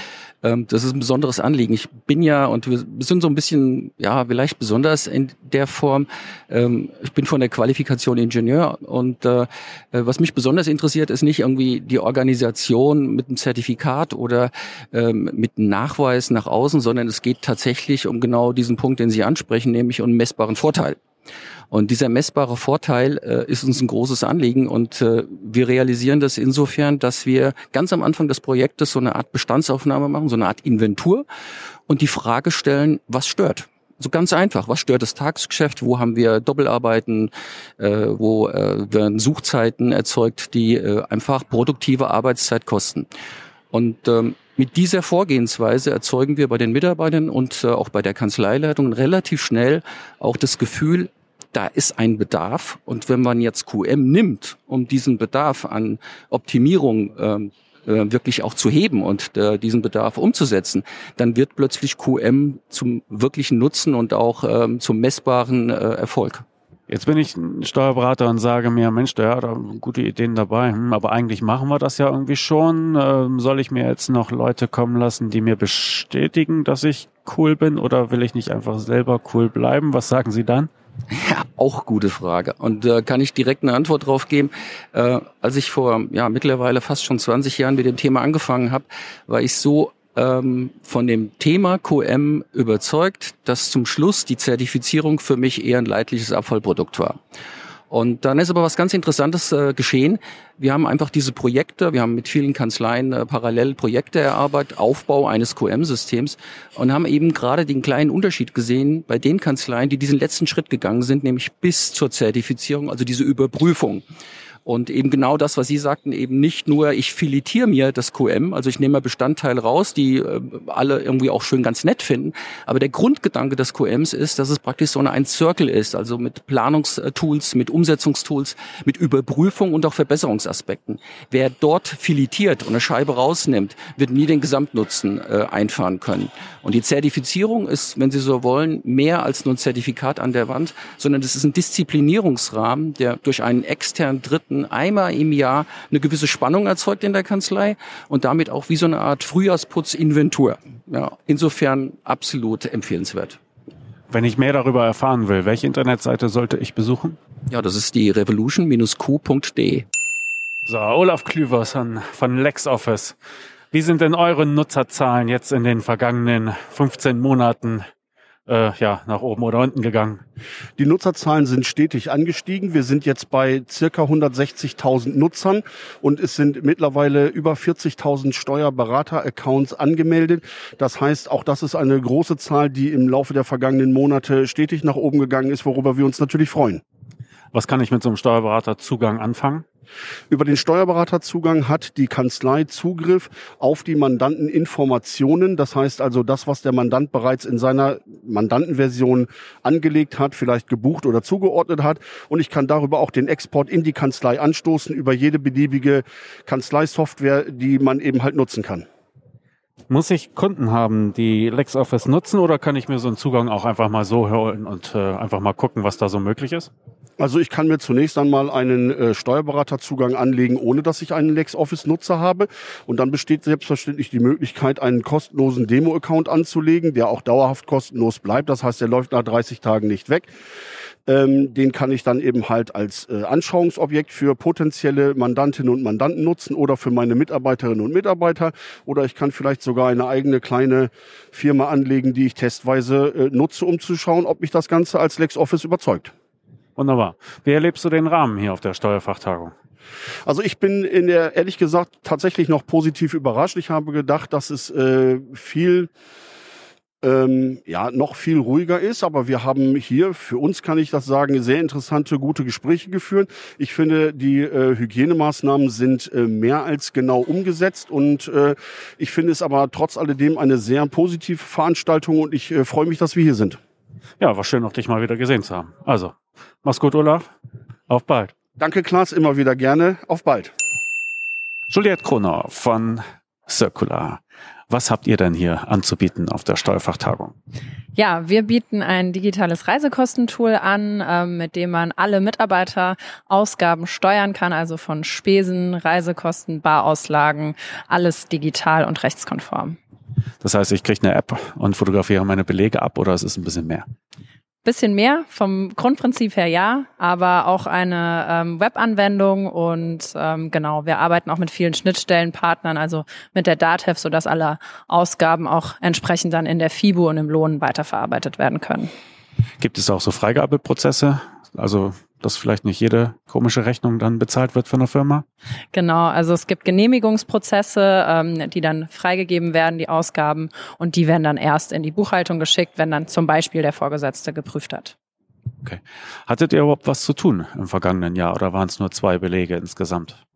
S11: ähm, das ist ein besonderes Anliegen. Ich bin ja und wir sind so ein bisschen, ja, vielleicht besonders in der Form. Ähm, ich bin von der Qualifikation Ingenieur und äh, was mich besonders interessiert, ist nicht irgendwie die Organisation mit einem Zertifikat oder ähm, mit einem Nachweis nach außen, sondern es geht tatsächlich um genau diesen Punkt, den Sie ansprechen, nämlich um messbaren Vorteil. Und dieser messbare Vorteil äh, ist uns ein großes Anliegen und äh, wir realisieren das insofern, dass wir ganz am Anfang des Projektes so eine Art Bestandsaufnahme machen, so eine Art Inventur und die Frage stellen, was stört? So ganz einfach. Was stört das Tagesgeschäft? Wo haben wir Doppelarbeiten? Äh, wo äh, werden Suchzeiten erzeugt, die äh, einfach produktive Arbeitszeit kosten? Und ähm, mit dieser Vorgehensweise erzeugen wir bei den Mitarbeitern und äh, auch bei der Kanzleileitung relativ schnell auch das Gefühl, da ist ein Bedarf. Und wenn man jetzt QM nimmt, um diesen Bedarf an Optimierung ähm, äh, wirklich auch zu heben und äh, diesen Bedarf umzusetzen, dann wird plötzlich QM zum wirklichen Nutzen und auch ähm, zum messbaren äh, Erfolg.
S3: Jetzt bin ich ein Steuerberater und sage mir, Mensch, der hat gute Ideen dabei, hm, aber eigentlich machen wir das ja irgendwie schon. Ähm, soll ich mir jetzt noch Leute kommen lassen, die mir bestätigen, dass ich cool bin oder will ich nicht einfach selber cool bleiben? Was sagen Sie dann?
S11: Ja, auch gute Frage. Und da äh, kann ich direkt eine Antwort drauf geben. Äh, als ich vor ja mittlerweile fast schon 20 Jahren mit dem Thema angefangen habe, war ich so ähm, von dem Thema QM überzeugt, dass zum Schluss die Zertifizierung für mich eher ein leidliches Abfallprodukt war. Und dann ist aber was ganz Interessantes äh, geschehen. Wir haben einfach diese Projekte, wir haben mit vielen Kanzleien äh, parallel Projekte erarbeitet, Aufbau eines QM-Systems und haben eben gerade den kleinen Unterschied gesehen bei den Kanzleien, die diesen letzten Schritt gegangen sind, nämlich bis zur Zertifizierung, also diese Überprüfung. Und eben genau das, was Sie sagten, eben nicht nur, ich filetiere mir das QM, also ich nehme Bestandteile raus, die äh, alle irgendwie auch schön ganz nett finden, aber der Grundgedanke des QMs ist, dass es praktisch so eine ein Circle ist, also mit Planungstools, mit Umsetzungstools, mit Überprüfung und auch Verbesserungsaspekten. Wer dort filetiert und eine Scheibe rausnimmt, wird nie den Gesamtnutzen äh, einfahren können. Und die Zertifizierung ist, wenn Sie so wollen, mehr als nur ein Zertifikat an der Wand, sondern es ist ein Disziplinierungsrahmen, der durch einen externen Dritten Projekten einmal im Jahr eine gewisse Spannung erzeugt in der Kanzlei und damit auch wie so eine Art Frühjahrsputz-Inventur. Ja, insofern absolut empfehlenswert.
S3: Wenn ich mehr darüber erfahren will, welche Internetseite sollte ich besuchen?
S11: Ja, das ist die revolution-q.de.
S3: So, Olaf Klüvers von LexOffice. Wie sind denn eure Nutzerzahlen jetzt in den vergangenen 15 Monaten äh, ja, nach oben oder unten gegangen.
S12: Die Nutzerzahlen sind stetig angestiegen. Wir sind jetzt bei circa 160.000 Nutzern und es sind mittlerweile über 40.000 Steuerberater-Accounts angemeldet. Das heißt, auch das ist eine große Zahl, die im Laufe der vergangenen Monate stetig nach oben gegangen ist, worüber wir uns natürlich freuen.
S3: Was kann ich mit so einem Steuerberaterzugang anfangen?
S12: Über den Steuerberaterzugang hat die Kanzlei Zugriff auf die Mandanteninformationen. Das heißt also das, was der Mandant bereits in seiner Mandantenversion angelegt hat, vielleicht gebucht oder zugeordnet hat. Und ich kann darüber auch den Export in die Kanzlei anstoßen über jede beliebige Kanzleisoftware, die man eben halt nutzen kann.
S3: Muss ich Kunden haben, die LexOffice nutzen oder kann ich mir so einen Zugang auch einfach mal so holen und äh, einfach mal gucken, was da so möglich ist?
S12: Also ich kann mir zunächst einmal einen äh, Steuerberaterzugang anlegen, ohne dass ich einen LexOffice-Nutzer habe. Und dann besteht selbstverständlich die Möglichkeit, einen kostenlosen Demo-Account anzulegen, der auch dauerhaft kostenlos bleibt. Das heißt, der läuft nach 30 Tagen nicht weg. Ähm, den kann ich dann eben halt als äh, Anschauungsobjekt für potenzielle Mandantinnen und Mandanten nutzen oder für meine Mitarbeiterinnen und Mitarbeiter. Oder ich kann vielleicht sogar eine eigene kleine Firma anlegen, die ich testweise äh, nutze, um zu schauen, ob mich das Ganze als LexOffice überzeugt.
S3: Wunderbar. Wie erlebst du den Rahmen hier auf der Steuerfachtagung?
S12: Also ich bin in der ehrlich gesagt tatsächlich noch positiv überrascht. Ich habe gedacht, dass es äh, viel ähm, ja noch viel ruhiger ist, aber wir haben hier für uns kann ich das sagen sehr interessante gute Gespräche geführt. Ich finde die äh, Hygienemaßnahmen sind äh, mehr als genau umgesetzt und äh, ich finde es aber trotz alledem eine sehr positive Veranstaltung und ich äh, freue mich, dass wir hier sind.
S3: Ja, war schön, auch dich mal wieder gesehen zu haben. Also, mach's gut, Olaf. Auf bald.
S12: Danke, Klaas, immer wieder gerne. Auf bald.
S3: Juliette Kronau von Circular. Was habt ihr denn hier anzubieten auf der Steuerfachtagung?
S13: Ja, wir bieten ein digitales Reisekostentool an, ähm, mit dem man alle Mitarbeiterausgaben steuern kann, also von Spesen, Reisekosten, Barauslagen, alles digital und rechtskonform.
S3: Das heißt, ich kriege eine App und fotografiere meine Belege ab oder ist es ein bisschen mehr?
S13: Bisschen mehr vom Grundprinzip her ja, aber auch eine ähm, Webanwendung und ähm, genau, wir arbeiten auch mit vielen Schnittstellenpartnern, also mit der DATEV, sodass alle Ausgaben auch entsprechend dann in der FIBU und im Lohn weiterverarbeitet werden können.
S3: Gibt es auch so Freigabeprozesse? Also dass vielleicht nicht jede komische Rechnung dann bezahlt wird von der Firma?
S13: Genau, also es gibt Genehmigungsprozesse, ähm, die dann freigegeben werden, die Ausgaben, und die werden dann erst in die Buchhaltung geschickt, wenn dann zum Beispiel der Vorgesetzte geprüft hat.
S3: Okay. Hattet ihr überhaupt was zu tun im vergangenen Jahr oder waren es nur zwei Belege insgesamt?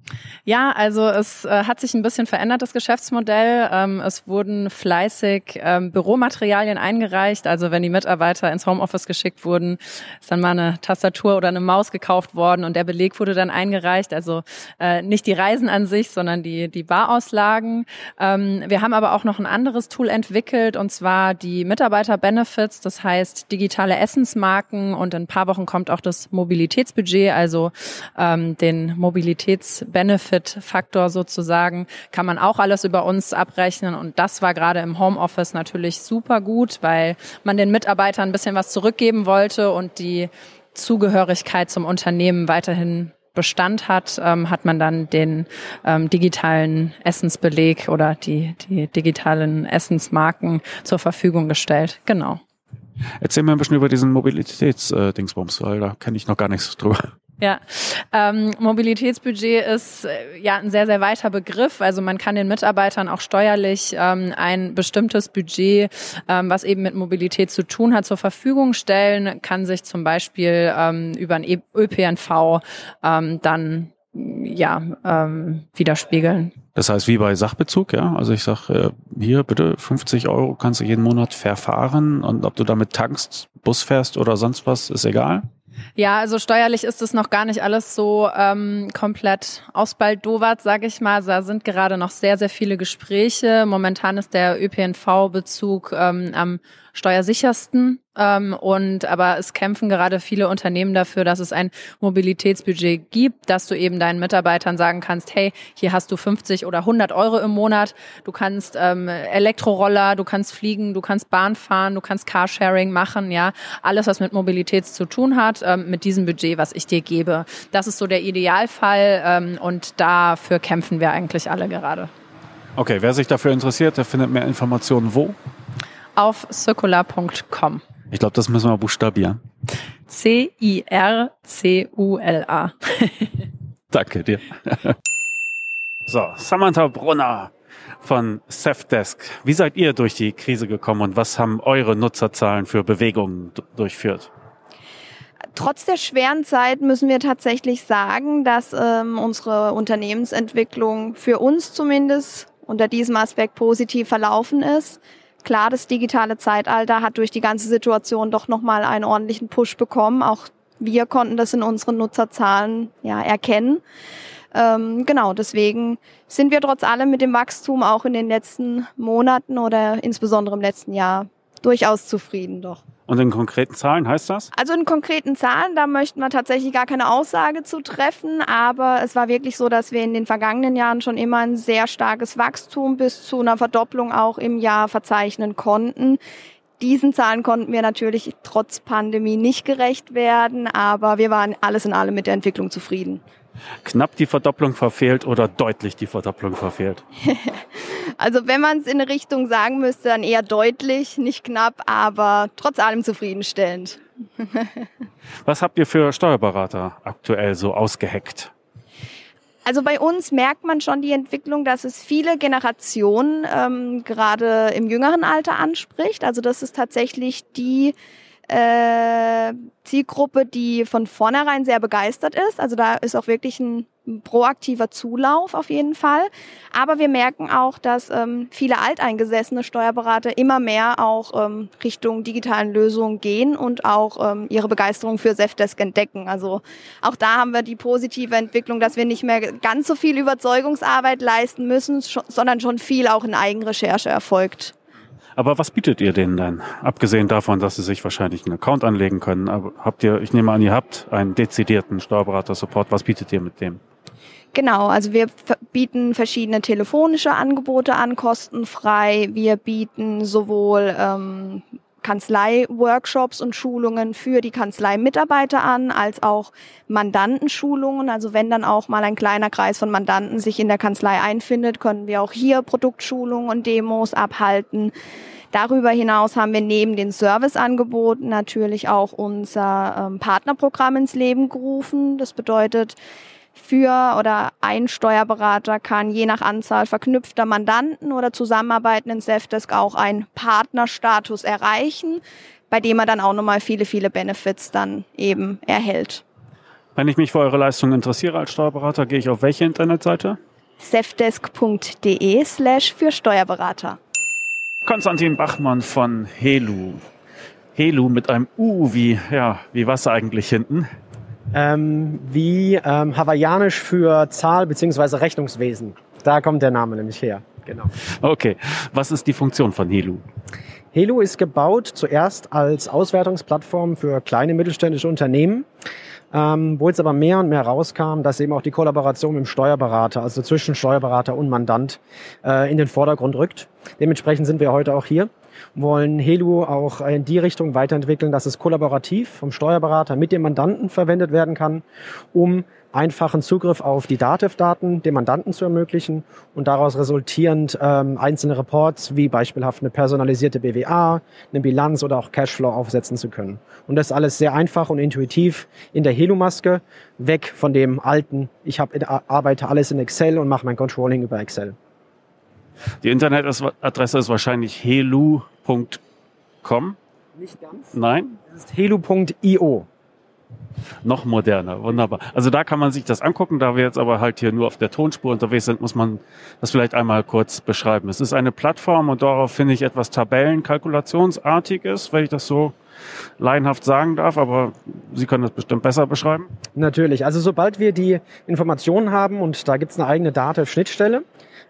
S13: Ja, also es äh, hat sich ein bisschen verändert, das Geschäftsmodell. Ähm, es wurden fleißig ähm, Büromaterialien eingereicht. Also wenn die Mitarbeiter ins Homeoffice geschickt wurden, ist dann mal eine Tastatur oder eine Maus gekauft worden und der Beleg wurde dann eingereicht. Also äh, nicht die Reisen an sich, sondern die, die Barauslagen. Ähm, wir haben aber auch noch ein anderes Tool entwickelt und zwar die Mitarbeiter-Benefits, das heißt digitale Essensmarken und in ein paar Wochen kommt auch das Mobilitätsbudget, also ähm, den Mobilitäts Benefit-Faktor sozusagen, kann man auch alles über uns abrechnen. Und das war gerade im Homeoffice natürlich super gut, weil man den Mitarbeitern ein bisschen was zurückgeben wollte und die Zugehörigkeit zum Unternehmen weiterhin Bestand hat, ähm, hat man dann den ähm, digitalen Essensbeleg oder die, die digitalen Essensmarken zur Verfügung gestellt. Genau.
S3: Erzähl mir ein bisschen über diesen Mobilitätsdingsbums, weil da kenne ich noch gar nichts drüber.
S13: Ja, ähm, Mobilitätsbudget ist äh, ja ein sehr, sehr weiter Begriff. Also man kann den Mitarbeitern auch steuerlich ähm, ein bestimmtes Budget, ähm, was eben mit Mobilität zu tun hat, zur Verfügung stellen, kann sich zum Beispiel ähm, über ein ÖPNV ähm, dann ja ähm, widerspiegeln.
S3: Das heißt, wie bei Sachbezug, ja. Also ich sag äh, hier bitte 50 Euro kannst du jeden Monat verfahren und ob du damit tankst, Bus fährst oder sonst was, ist egal.
S13: Ja, also steuerlich ist es noch gar nicht alles so ähm, komplett ausbaldowert, sage ich mal. Da sind gerade noch sehr, sehr viele Gespräche. Momentan ist der ÖPNV-Bezug ähm, am steuersichersten. Ähm, und aber es kämpfen gerade viele Unternehmen dafür, dass es ein Mobilitätsbudget gibt, dass du eben deinen Mitarbeitern sagen kannst, hey, hier hast du 50 oder 100 Euro im Monat, du kannst ähm, Elektroroller, du kannst fliegen, du kannst Bahn fahren, du kannst Carsharing machen, ja, alles, was mit Mobilität zu tun hat, ähm, mit diesem Budget, was ich dir gebe. Das ist so der Idealfall ähm, und dafür kämpfen wir eigentlich alle gerade.
S3: Okay, wer sich dafür interessiert, der findet mehr Informationen wo?
S13: auf circular.com.
S3: Ich glaube, das müssen wir buchstabieren.
S13: C-I-R-C-U-L-A. (laughs)
S3: Danke dir. so, Samantha Brunner von Safdesk. Wie seid ihr durch die Krise gekommen und was haben eure Nutzerzahlen für Bewegungen durchführt?
S14: Trotz der schweren Zeit müssen wir tatsächlich sagen, dass ähm, unsere Unternehmensentwicklung für uns zumindest unter diesem Aspekt positiv verlaufen ist. Klar, das digitale Zeitalter hat durch die ganze Situation doch nochmal einen ordentlichen Push bekommen. Auch wir konnten das in unseren Nutzerzahlen ja erkennen. Ähm, genau, deswegen sind wir trotz allem mit dem Wachstum auch in den letzten Monaten oder insbesondere im letzten Jahr durchaus zufrieden doch.
S3: Und in konkreten Zahlen heißt das?
S14: Also in konkreten Zahlen, da möchten wir tatsächlich gar keine Aussage zu treffen, aber es war wirklich so, dass wir in den vergangenen Jahren schon immer ein sehr starkes Wachstum bis zu einer Verdopplung auch im Jahr verzeichnen konnten. Diesen Zahlen konnten wir natürlich trotz Pandemie nicht gerecht werden, aber wir waren alles in allem mit der Entwicklung zufrieden
S3: knapp die Verdopplung verfehlt oder deutlich die Verdopplung verfehlt? (laughs)
S14: also wenn man es in eine Richtung sagen müsste, dann eher deutlich, nicht knapp, aber trotz allem zufriedenstellend. (laughs)
S3: Was habt ihr für Steuerberater aktuell so ausgeheckt?
S14: Also bei uns merkt man schon die Entwicklung, dass es viele Generationen ähm, gerade im jüngeren Alter anspricht. Also das ist tatsächlich die äh, Zielgruppe, die von vornherein sehr begeistert ist. Also da ist auch wirklich ein proaktiver Zulauf auf jeden Fall. Aber wir merken auch, dass ähm, viele alteingesessene Steuerberater immer mehr auch ähm, Richtung digitalen Lösungen gehen und auch ähm, ihre Begeisterung für Zefdesk entdecken. Also auch da haben wir die positive Entwicklung, dass wir nicht mehr ganz so viel Überzeugungsarbeit leisten müssen, sondern schon viel auch in Eigenrecherche erfolgt.
S3: Aber was bietet ihr denen dann? Abgesehen davon, dass sie sich wahrscheinlich einen Account anlegen können. Aber habt ihr, ich nehme an, ihr habt einen dezidierten Steuerberater-Support. Was bietet ihr mit dem?
S14: Genau, also wir bieten verschiedene telefonische Angebote an, kostenfrei. Wir bieten sowohl ähm, Kanzlei-Workshops und Schulungen für die Kanzlei-Mitarbeiter an, als auch Mandantenschulungen. Also wenn dann auch mal ein kleiner Kreis von Mandanten sich in der Kanzlei einfindet, können wir auch hier Produktschulungen und Demos abhalten. Darüber hinaus haben wir neben den Serviceangeboten natürlich auch unser ähm, Partnerprogramm ins Leben gerufen. Das bedeutet, für oder ein Steuerberater kann je nach Anzahl verknüpfter Mandanten oder zusammenarbeitenden Safdesk auch einen Partnerstatus erreichen, bei dem er dann auch nochmal viele, viele Benefits dann eben erhält.
S3: Wenn ich mich für eure Leistung interessiere als Steuerberater, gehe ich auf welche Internetseite?
S14: safdesk.de slash für Steuerberater.
S3: Konstantin Bachmann von Helu. Helu mit einem U wie, ja, wie Wasser eigentlich hinten.
S15: Ähm, wie ähm, hawaiianisch für Zahl- bzw. Rechnungswesen. Da kommt der Name nämlich her. Genau.
S3: Okay. Was ist die Funktion von Helu?
S15: Helu ist gebaut zuerst als Auswertungsplattform für kleine mittelständische Unternehmen ähm, wo jetzt aber mehr und mehr rauskam, dass eben auch die Kollaboration mit dem Steuerberater, also zwischen Steuerberater und Mandant, äh, in den Vordergrund rückt. Dementsprechend sind wir heute auch hier wollen Helu auch in die Richtung weiterentwickeln, dass es kollaborativ vom Steuerberater mit dem Mandanten verwendet werden kann, um einfachen Zugriff auf die Datev-Daten dem Mandanten zu ermöglichen und daraus resultierend ähm, einzelne Reports wie beispielhaft eine personalisierte BWA, eine Bilanz oder auch Cashflow aufsetzen zu können. Und das alles sehr einfach und intuitiv in der Helu-Maske, weg von dem alten, ich hab, arbeite alles in Excel und mache mein Controlling über Excel.
S3: Die Internetadresse ist wahrscheinlich helu.com.
S15: Nicht ganz.
S3: Nein?
S15: Das ist helu.io.
S3: Noch moderner, wunderbar. Also da kann man sich das angucken. Da wir jetzt aber halt hier nur auf der Tonspur unterwegs sind, muss man das vielleicht einmal kurz beschreiben. Es ist eine Plattform und darauf finde ich etwas Tabellenkalkulationsartiges, wenn ich das so laienhaft sagen darf, aber Sie können das bestimmt besser beschreiben.
S15: Natürlich. Also sobald wir die Informationen haben und da gibt es eine eigene Datev-Schnittstelle,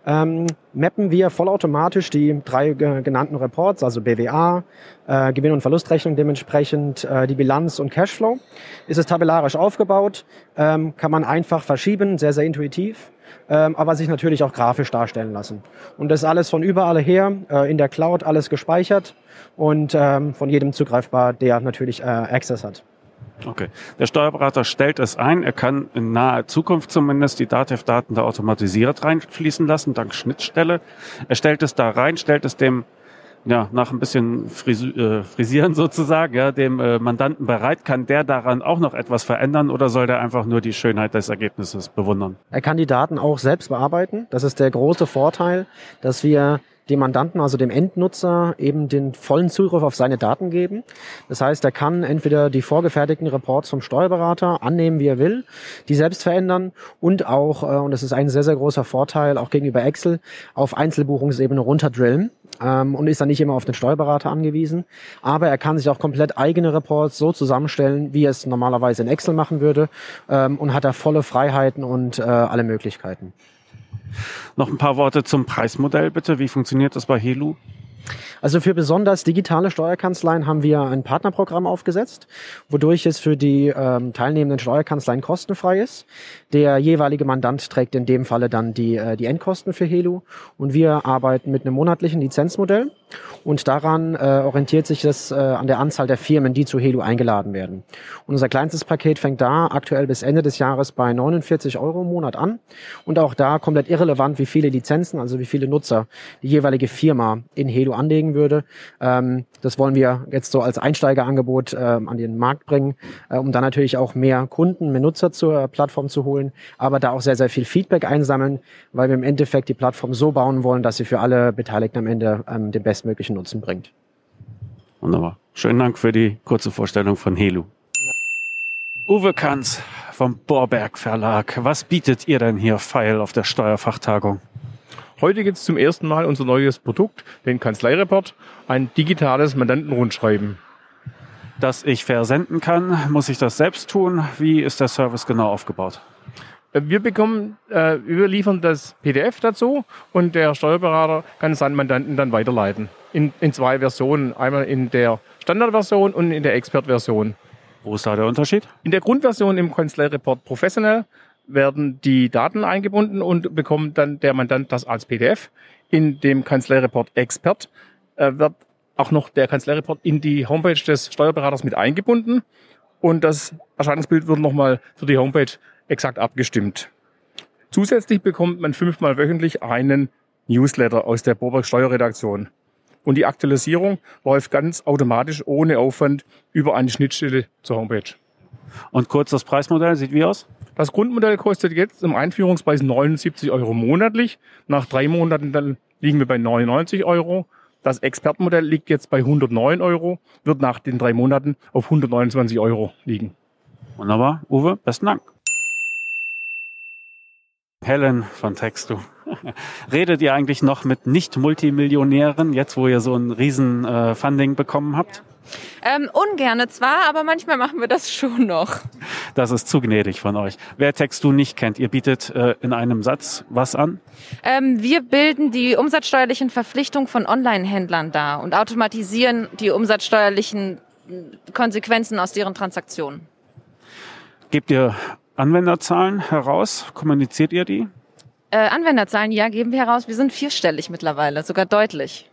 S15: ähm, mappen wir vollautomatisch die drei äh, genannten Reports, also BWA, äh, Gewinn- und Verlustrechnung dementsprechend, äh, die Bilanz und Cashflow. Ist es tabellarisch aufgebaut, ähm, kann man einfach verschieben, sehr, sehr intuitiv. Ähm, aber sich natürlich auch grafisch darstellen lassen. Und das alles von überall her, äh, in der Cloud alles gespeichert und ähm, von jedem zugreifbar, der natürlich äh, Access hat.
S3: Okay. Der Steuerberater stellt es ein. Er kann in naher Zukunft zumindest die DATEV-Daten da automatisiert reinfließen lassen, dank Schnittstelle. Er stellt es da rein, stellt es dem ja, nach ein bisschen Frisu äh, Frisieren (laughs) sozusagen, ja, dem äh, Mandanten bereit. Kann der daran auch noch etwas verändern oder soll der einfach nur die Schönheit des Ergebnisses bewundern?
S15: Er kann die Daten auch selbst bearbeiten. Das ist der große Vorteil, dass wir dem Mandanten, also dem Endnutzer, eben den vollen Zugriff auf seine Daten geben. Das heißt, er kann entweder die vorgefertigten Reports vom Steuerberater annehmen, wie er will, die selbst verändern und auch, äh, und das ist ein sehr, sehr großer Vorteil, auch gegenüber Excel, auf Einzelbuchungsebene runterdrillen ähm, und ist dann nicht immer auf den Steuerberater angewiesen. Aber er kann sich auch komplett eigene Reports so zusammenstellen, wie er es normalerweise in Excel machen würde ähm, und hat da volle Freiheiten und äh, alle Möglichkeiten.
S3: Noch ein paar Worte zum Preismodell bitte. Wie funktioniert das bei Helu?
S15: Also für besonders digitale Steuerkanzleien haben wir ein Partnerprogramm aufgesetzt, wodurch es für die ähm, teilnehmenden Steuerkanzleien kostenfrei ist. Der jeweilige Mandant trägt in dem Falle dann die, äh, die Endkosten für Helu und wir arbeiten mit einem monatlichen Lizenzmodell und daran äh, orientiert sich das äh, an der Anzahl der Firmen, die zu Helu eingeladen werden. Und unser kleinstes Paket fängt da aktuell bis Ende des Jahres bei 49 Euro im Monat an und auch da komplett irrelevant, wie viele Lizenzen, also wie viele Nutzer die jeweilige Firma in Helu anlegen würde. Ähm, das wollen wir jetzt so als Einsteigerangebot äh, an den Markt bringen, äh, um dann natürlich auch mehr Kunden, mehr Nutzer zur Plattform zu holen, aber da auch sehr, sehr viel Feedback einsammeln, weil wir im Endeffekt die Plattform so bauen wollen, dass sie für alle Beteiligten am Ende ähm, den bestmöglichen Nutzen bringt.
S3: Wunderbar. Schönen Dank für die kurze Vorstellung von Helu. Uwe Kanz vom Borberg Verlag. Was bietet ihr denn hier feil auf der Steuerfachtagung?
S16: Heute gibt es zum ersten Mal unser neues Produkt, den Kanzleireport, ein digitales Mandantenrundschreiben.
S3: Das ich versenden kann, muss ich das selbst tun? Wie ist der Service genau aufgebaut?
S16: Wir bekommen, äh, wir liefern das PDF dazu und der Steuerberater kann seinen Mandanten dann weiterleiten. In, in zwei Versionen. Einmal in der Standardversion und in der Expert-Version.
S3: Wo ist da der Unterschied?
S16: In der Grundversion im Kanzleireport Professional werden die Daten eingebunden und bekommt dann der Mandant das als PDF. In dem Kanzleireport Expert äh, wird auch noch der Kanzleireport in die Homepage des Steuerberaters mit eingebunden und das Erscheinungsbild wird nochmal für die Homepage exakt abgestimmt. Zusätzlich bekommt man fünfmal wöchentlich einen Newsletter aus der Borberg Steuerredaktion. Und die Aktualisierung läuft ganz automatisch ohne Aufwand über eine Schnittstelle zur Homepage.
S3: Und kurz das Preismodell sieht wie aus?
S16: Das Grundmodell kostet jetzt im Einführungspreis 79 Euro monatlich. Nach drei Monaten dann liegen wir bei 99 Euro. Das Expertenmodell liegt jetzt bei 109 Euro, wird nach den drei Monaten auf 129 Euro liegen.
S3: Wunderbar. Uwe, besten Dank. Helen von Textu. (laughs) Redet ihr eigentlich noch mit Nicht-Multimillionären, jetzt wo ihr so ein riesen äh, Funding bekommen habt?
S17: Ähm, ungerne zwar, aber manchmal machen wir das schon noch.
S3: Das ist zu gnädig von euch. Wer Textu nicht kennt, ihr bietet äh, in einem Satz was an?
S17: Ähm, wir bilden die umsatzsteuerlichen Verpflichtungen von Online-Händlern dar und automatisieren die umsatzsteuerlichen Konsequenzen aus deren Transaktionen.
S3: Gebt ihr Anwenderzahlen heraus? Kommuniziert ihr die?
S17: Äh, Anwenderzahlen, ja, geben wir heraus. Wir sind vierstellig mittlerweile, sogar deutlich.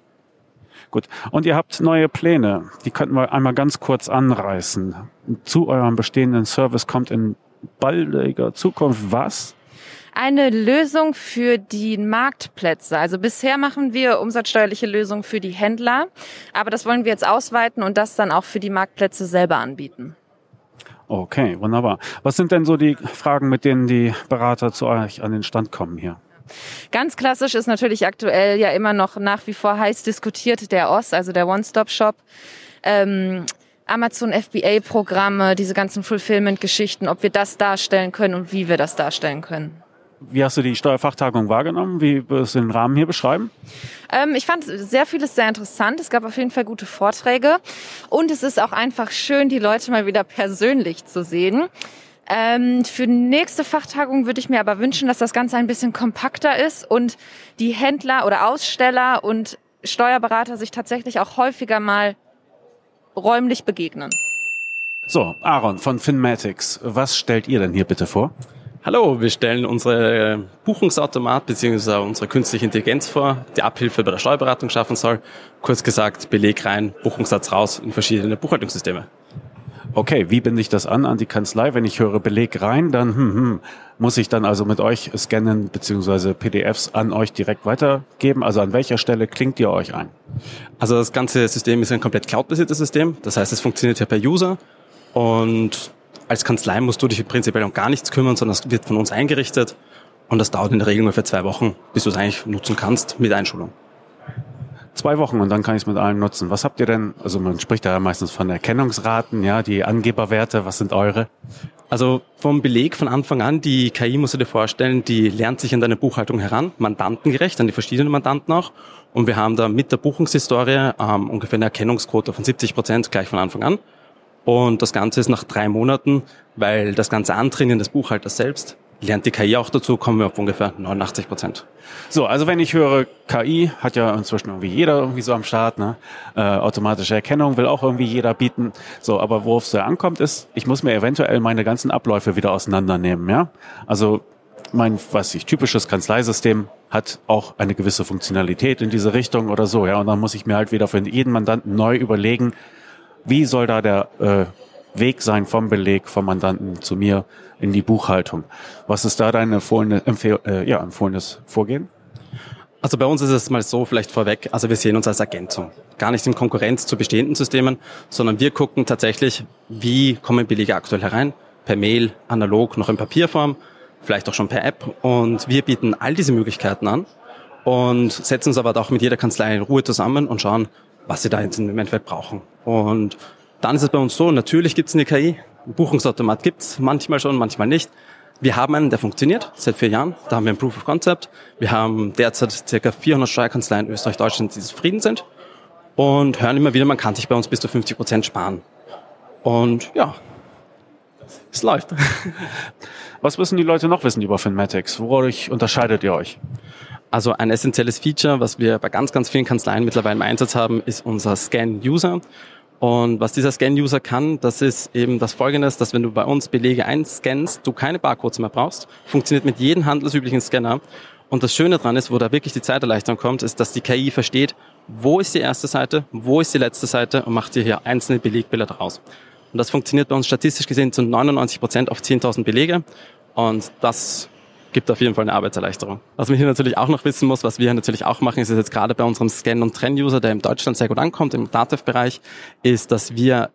S3: Gut. Und ihr habt neue Pläne. Die könnten wir einmal ganz kurz anreißen. Zu eurem bestehenden Service kommt in baldiger Zukunft was?
S17: Eine Lösung für die Marktplätze. Also bisher machen wir umsatzsteuerliche Lösungen für die Händler, aber das wollen wir jetzt ausweiten und das dann auch für die Marktplätze selber anbieten.
S3: Okay, wunderbar. Was sind denn so die Fragen, mit denen die Berater zu euch an den Stand kommen hier?
S17: Ganz klassisch ist natürlich aktuell ja immer noch nach wie vor heiß diskutiert der OS, also der One-Stop-Shop. Ähm, Amazon FBA-Programme, diese ganzen Fulfillment-Geschichten, ob wir das darstellen können und wie wir das darstellen können.
S3: Wie hast du die Steuerfachtagung wahrgenommen? Wie würdest du den Rahmen hier beschreiben?
S17: Ähm, ich fand sehr vieles sehr interessant. Es gab auf jeden Fall gute Vorträge. Und es ist auch einfach schön, die Leute mal wieder persönlich zu sehen. Ähm, für die nächste Fachtagung würde ich mir aber wünschen, dass das Ganze ein bisschen kompakter ist und die Händler oder Aussteller und Steuerberater sich tatsächlich auch häufiger mal räumlich begegnen.
S3: So, Aaron von Finmatics, was stellt ihr denn hier bitte vor?
S18: Hallo, wir stellen unsere Buchungsautomat bzw. unsere künstliche Intelligenz vor, die Abhilfe bei der Steuerberatung schaffen soll. Kurz gesagt, Beleg rein, Buchungssatz raus in verschiedene Buchhaltungssysteme.
S3: Okay, wie binde ich das an an die Kanzlei? Wenn ich höre Beleg rein, dann hm, hm, muss ich dann also mit euch scannen bzw. PDFs an euch direkt weitergeben. Also an welcher Stelle klingt ihr euch ein?
S18: Also das ganze System ist ein komplett cloud-basiertes System. Das heißt, es funktioniert ja per User und als Kanzlei musst du dich prinzipiell um gar nichts kümmern, sondern es wird von uns eingerichtet und das dauert in der Regel nur für zwei Wochen, bis du es eigentlich nutzen kannst mit Einschulung.
S3: Zwei Wochen und dann kann ich es mit allen nutzen. Was habt ihr denn, also man spricht da ja meistens von Erkennungsraten, ja, die Angeberwerte, was sind eure?
S18: Also vom Beleg von Anfang an, die KI musst du dir vorstellen, die lernt sich an deine Buchhaltung heran, mandantengerecht, an die verschiedenen Mandanten auch. Und wir haben da mit der Buchungshistorie ähm, ungefähr eine Erkennungsquote von 70 Prozent gleich von Anfang an. Und das Ganze ist nach drei Monaten, weil das ganze Antrainieren des Buchhalters selbst lernt die KI auch dazu, kommen wir auf ungefähr 89 Prozent.
S3: So, also wenn ich höre, KI hat ja inzwischen irgendwie jeder irgendwie so am Start, ne? Äh, automatische Erkennung will auch irgendwie jeder bieten. So, aber worauf es da ankommt, ist, ich muss mir eventuell meine ganzen Abläufe wieder auseinandernehmen, ja? Also mein, was ich, typisches Kanzleisystem hat auch eine gewisse Funktionalität in diese Richtung oder so, ja. Und dann muss ich mir halt wieder für jeden Mandanten neu überlegen, wie soll da der äh, Weg sein vom Beleg vom Mandanten zu mir in die Buchhaltung. Was ist da dein empfohlene, empfehl, äh, ja, empfohlenes Vorgehen?
S18: Also bei uns ist es mal so, vielleicht vorweg, also wir sehen uns als Ergänzung. Gar nicht in Konkurrenz zu bestehenden Systemen, sondern wir gucken tatsächlich, wie kommen Belege aktuell herein, per Mail, analog, noch in Papierform, vielleicht auch schon per App. Und wir bieten all diese Möglichkeiten an und setzen uns aber auch mit jeder Kanzlei in Ruhe zusammen und schauen, was sie da jetzt im Endeffekt brauchen. Und dann ist es bei uns so, natürlich gibt es eine KI, Buchungsautomat gibt es manchmal schon, manchmal nicht. Wir haben einen, der funktioniert seit vier Jahren. Da haben wir ein Proof of Concept. Wir haben derzeit ca. 400 Steuerkanzleien in Österreich, Deutschland, die zufrieden sind und hören immer wieder, man kann sich bei uns bis zu 50 Prozent sparen. Und ja, es läuft. (laughs)
S3: Was müssen die Leute noch wissen über Finmatics? Wodurch unterscheidet ihr euch?
S18: Also ein essentielles Feature, was wir bei ganz, ganz vielen Kanzleien mittlerweile im Einsatz haben, ist unser Scan-User. Und was dieser Scan-User kann, das ist eben das Folgendes, dass wenn du bei uns Belege einscannst, du keine Barcodes mehr brauchst, funktioniert mit jedem handelsüblichen Scanner. Und das Schöne dran ist, wo da wirklich die Zeiterleichterung kommt, ist, dass die KI versteht, wo ist die erste Seite, wo ist die letzte Seite und macht dir hier einzelne Belegbilder daraus. Und das funktioniert bei uns statistisch gesehen zu 99 Prozent auf 10.000 Belege. Und das gibt auf jeden Fall eine Arbeitserleichterung. Was man hier natürlich auch noch wissen muss, was wir natürlich auch machen, ist jetzt gerade bei unserem Scan- und Trend-User, der in Deutschland sehr gut ankommt, im Datev-Bereich, ist, dass wir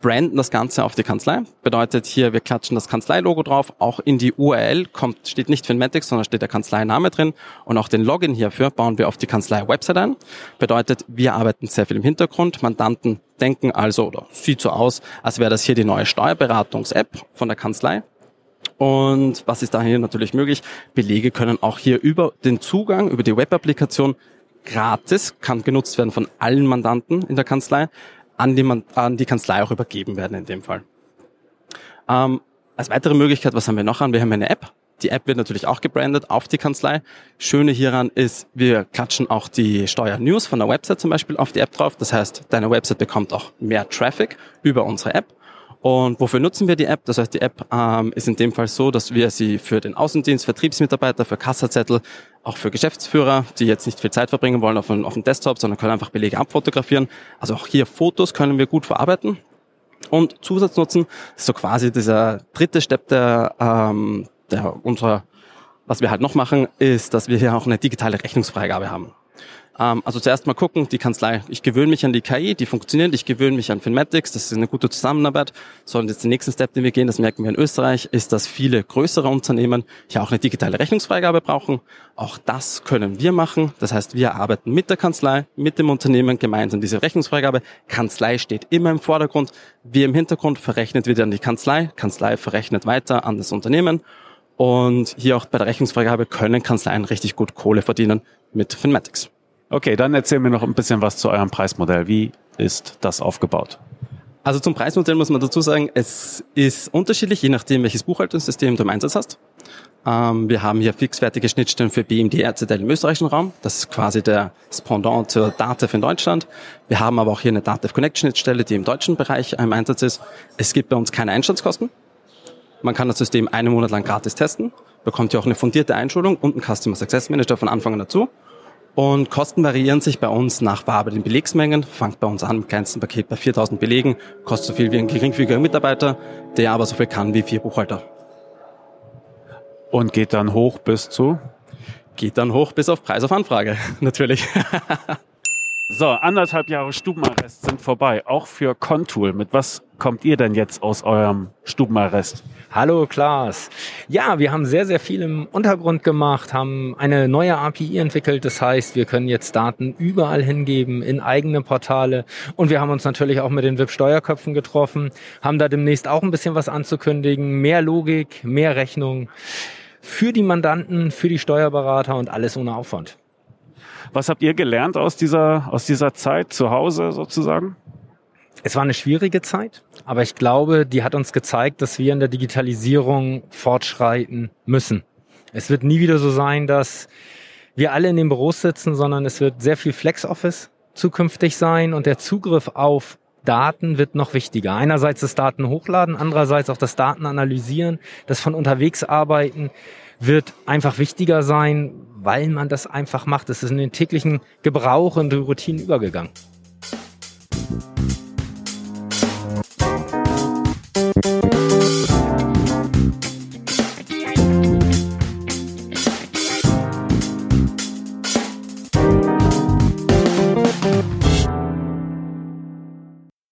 S18: branden das Ganze auf die Kanzlei. Bedeutet hier, wir klatschen das Kanzleilogo drauf. Auch in die URL kommt, steht nicht Finmatics, sondern steht der Kanzleiname drin. Und auch den Login hierfür bauen wir auf die Kanzlei-Website ein. Bedeutet, wir arbeiten sehr viel im Hintergrund. Mandanten denken also, oder sieht so aus, als wäre das hier die neue Steuerberatungs-App von der Kanzlei. Und was ist da hier natürlich möglich? Belege können auch hier über den Zugang, über die Web-Applikation gratis, kann genutzt werden von allen Mandanten in der Kanzlei, an die, man, an die Kanzlei auch übergeben werden in dem Fall. Ähm, als weitere Möglichkeit, was haben wir noch an? Wir haben eine App. Die App wird natürlich auch gebrandet auf die Kanzlei. Schöne hieran ist, wir klatschen auch die Steuer-News von der Website zum Beispiel auf die App drauf. Das heißt, deine Website bekommt auch mehr Traffic über unsere App. Und wofür nutzen wir die App? Das heißt, die App ähm, ist in dem Fall so, dass wir sie für den Außendienst, Vertriebsmitarbeiter, für Kassazettel, auch für Geschäftsführer, die jetzt nicht viel Zeit verbringen wollen auf, dem, auf dem Desktop, sondern können einfach Belege abfotografieren. Also auch hier Fotos können wir gut verarbeiten. Und Zusatznutzen ist so quasi dieser dritte Step der, ähm, der unserer, was wir halt noch machen, ist, dass wir hier auch eine digitale Rechnungsfreigabe haben. Ähm, also zuerst mal gucken, die Kanzlei, ich gewöhne mich an die KI, die funktioniert, ich gewöhne mich an Finmatics, das ist eine gute Zusammenarbeit. So, und jetzt den nächsten Step, den wir gehen, das merken wir in Österreich, ist, dass viele größere Unternehmen hier auch eine digitale Rechnungsfreigabe brauchen. Auch das können wir machen. Das heißt, wir arbeiten mit der Kanzlei, mit dem Unternehmen gemeinsam diese Rechnungsfreigabe. Kanzlei steht immer im Vordergrund. Wir im Hintergrund verrechnet wieder an die Kanzlei. Kanzlei verrechnet weiter an das Unternehmen. Und hier auch bei der Rechnungsfreigabe können Kanzleien richtig gut Kohle verdienen mit Finmatics.
S3: Okay, dann erzähl mir noch ein bisschen was zu eurem Preismodell. Wie ist das aufgebaut?
S18: Also zum Preismodell muss man dazu sagen, es ist unterschiedlich, je nachdem, welches Buchhaltungssystem du im Einsatz hast. Ähm, wir haben hier fixfertige Schnittstellen für BMD RCDL im österreichischen Raum. Das ist quasi der Spendant zur Datev in Deutschland. Wir haben aber auch hier eine Datev Connect Schnittstelle, die im deutschen Bereich im Einsatz ist. Es gibt bei uns keine Einstandskosten. Man kann das System einen Monat lang gratis testen, bekommt hier auch eine fundierte Einschulung und einen Customer Success Manager von Anfang an dazu. Und Kosten variieren sich bei uns nach bearbeiteten Belegsmengen. Fangt bei uns an im kleinsten Paket bei 4000 Belegen, kostet so viel wie ein geringfügiger Mitarbeiter, der aber so viel kann wie vier Buchhalter.
S3: Und geht dann hoch bis zu?
S18: Geht dann hoch bis auf Preis auf Anfrage, (laughs) natürlich.
S3: so, anderthalb Jahre Stubenarrest sind vorbei, auch für Contool. Mit was kommt ihr denn jetzt aus eurem Stubenarrest?
S19: Hallo Klaas. Ja, wir haben sehr, sehr viel im Untergrund gemacht, haben eine neue API entwickelt. Das heißt, wir können jetzt Daten überall hingeben, in eigene Portale. Und wir haben uns natürlich auch mit den WIP-Steuerköpfen getroffen, haben da demnächst auch ein bisschen was anzukündigen. Mehr Logik, mehr Rechnung für die Mandanten, für die Steuerberater und alles ohne Aufwand.
S3: Was habt ihr gelernt aus dieser, aus dieser Zeit zu Hause sozusagen?
S19: Es war eine schwierige Zeit, aber ich glaube, die hat uns gezeigt, dass wir in der Digitalisierung fortschreiten müssen. Es wird nie wieder so sein, dass wir alle in den Büros sitzen, sondern es wird sehr viel Flex-Office zukünftig sein und der Zugriff auf Daten wird noch wichtiger. Einerseits das Daten hochladen, andererseits auch das Daten analysieren, das von unterwegs arbeiten wird einfach wichtiger sein, weil man das einfach macht. Es ist in den täglichen Gebrauch und Routinen übergegangen.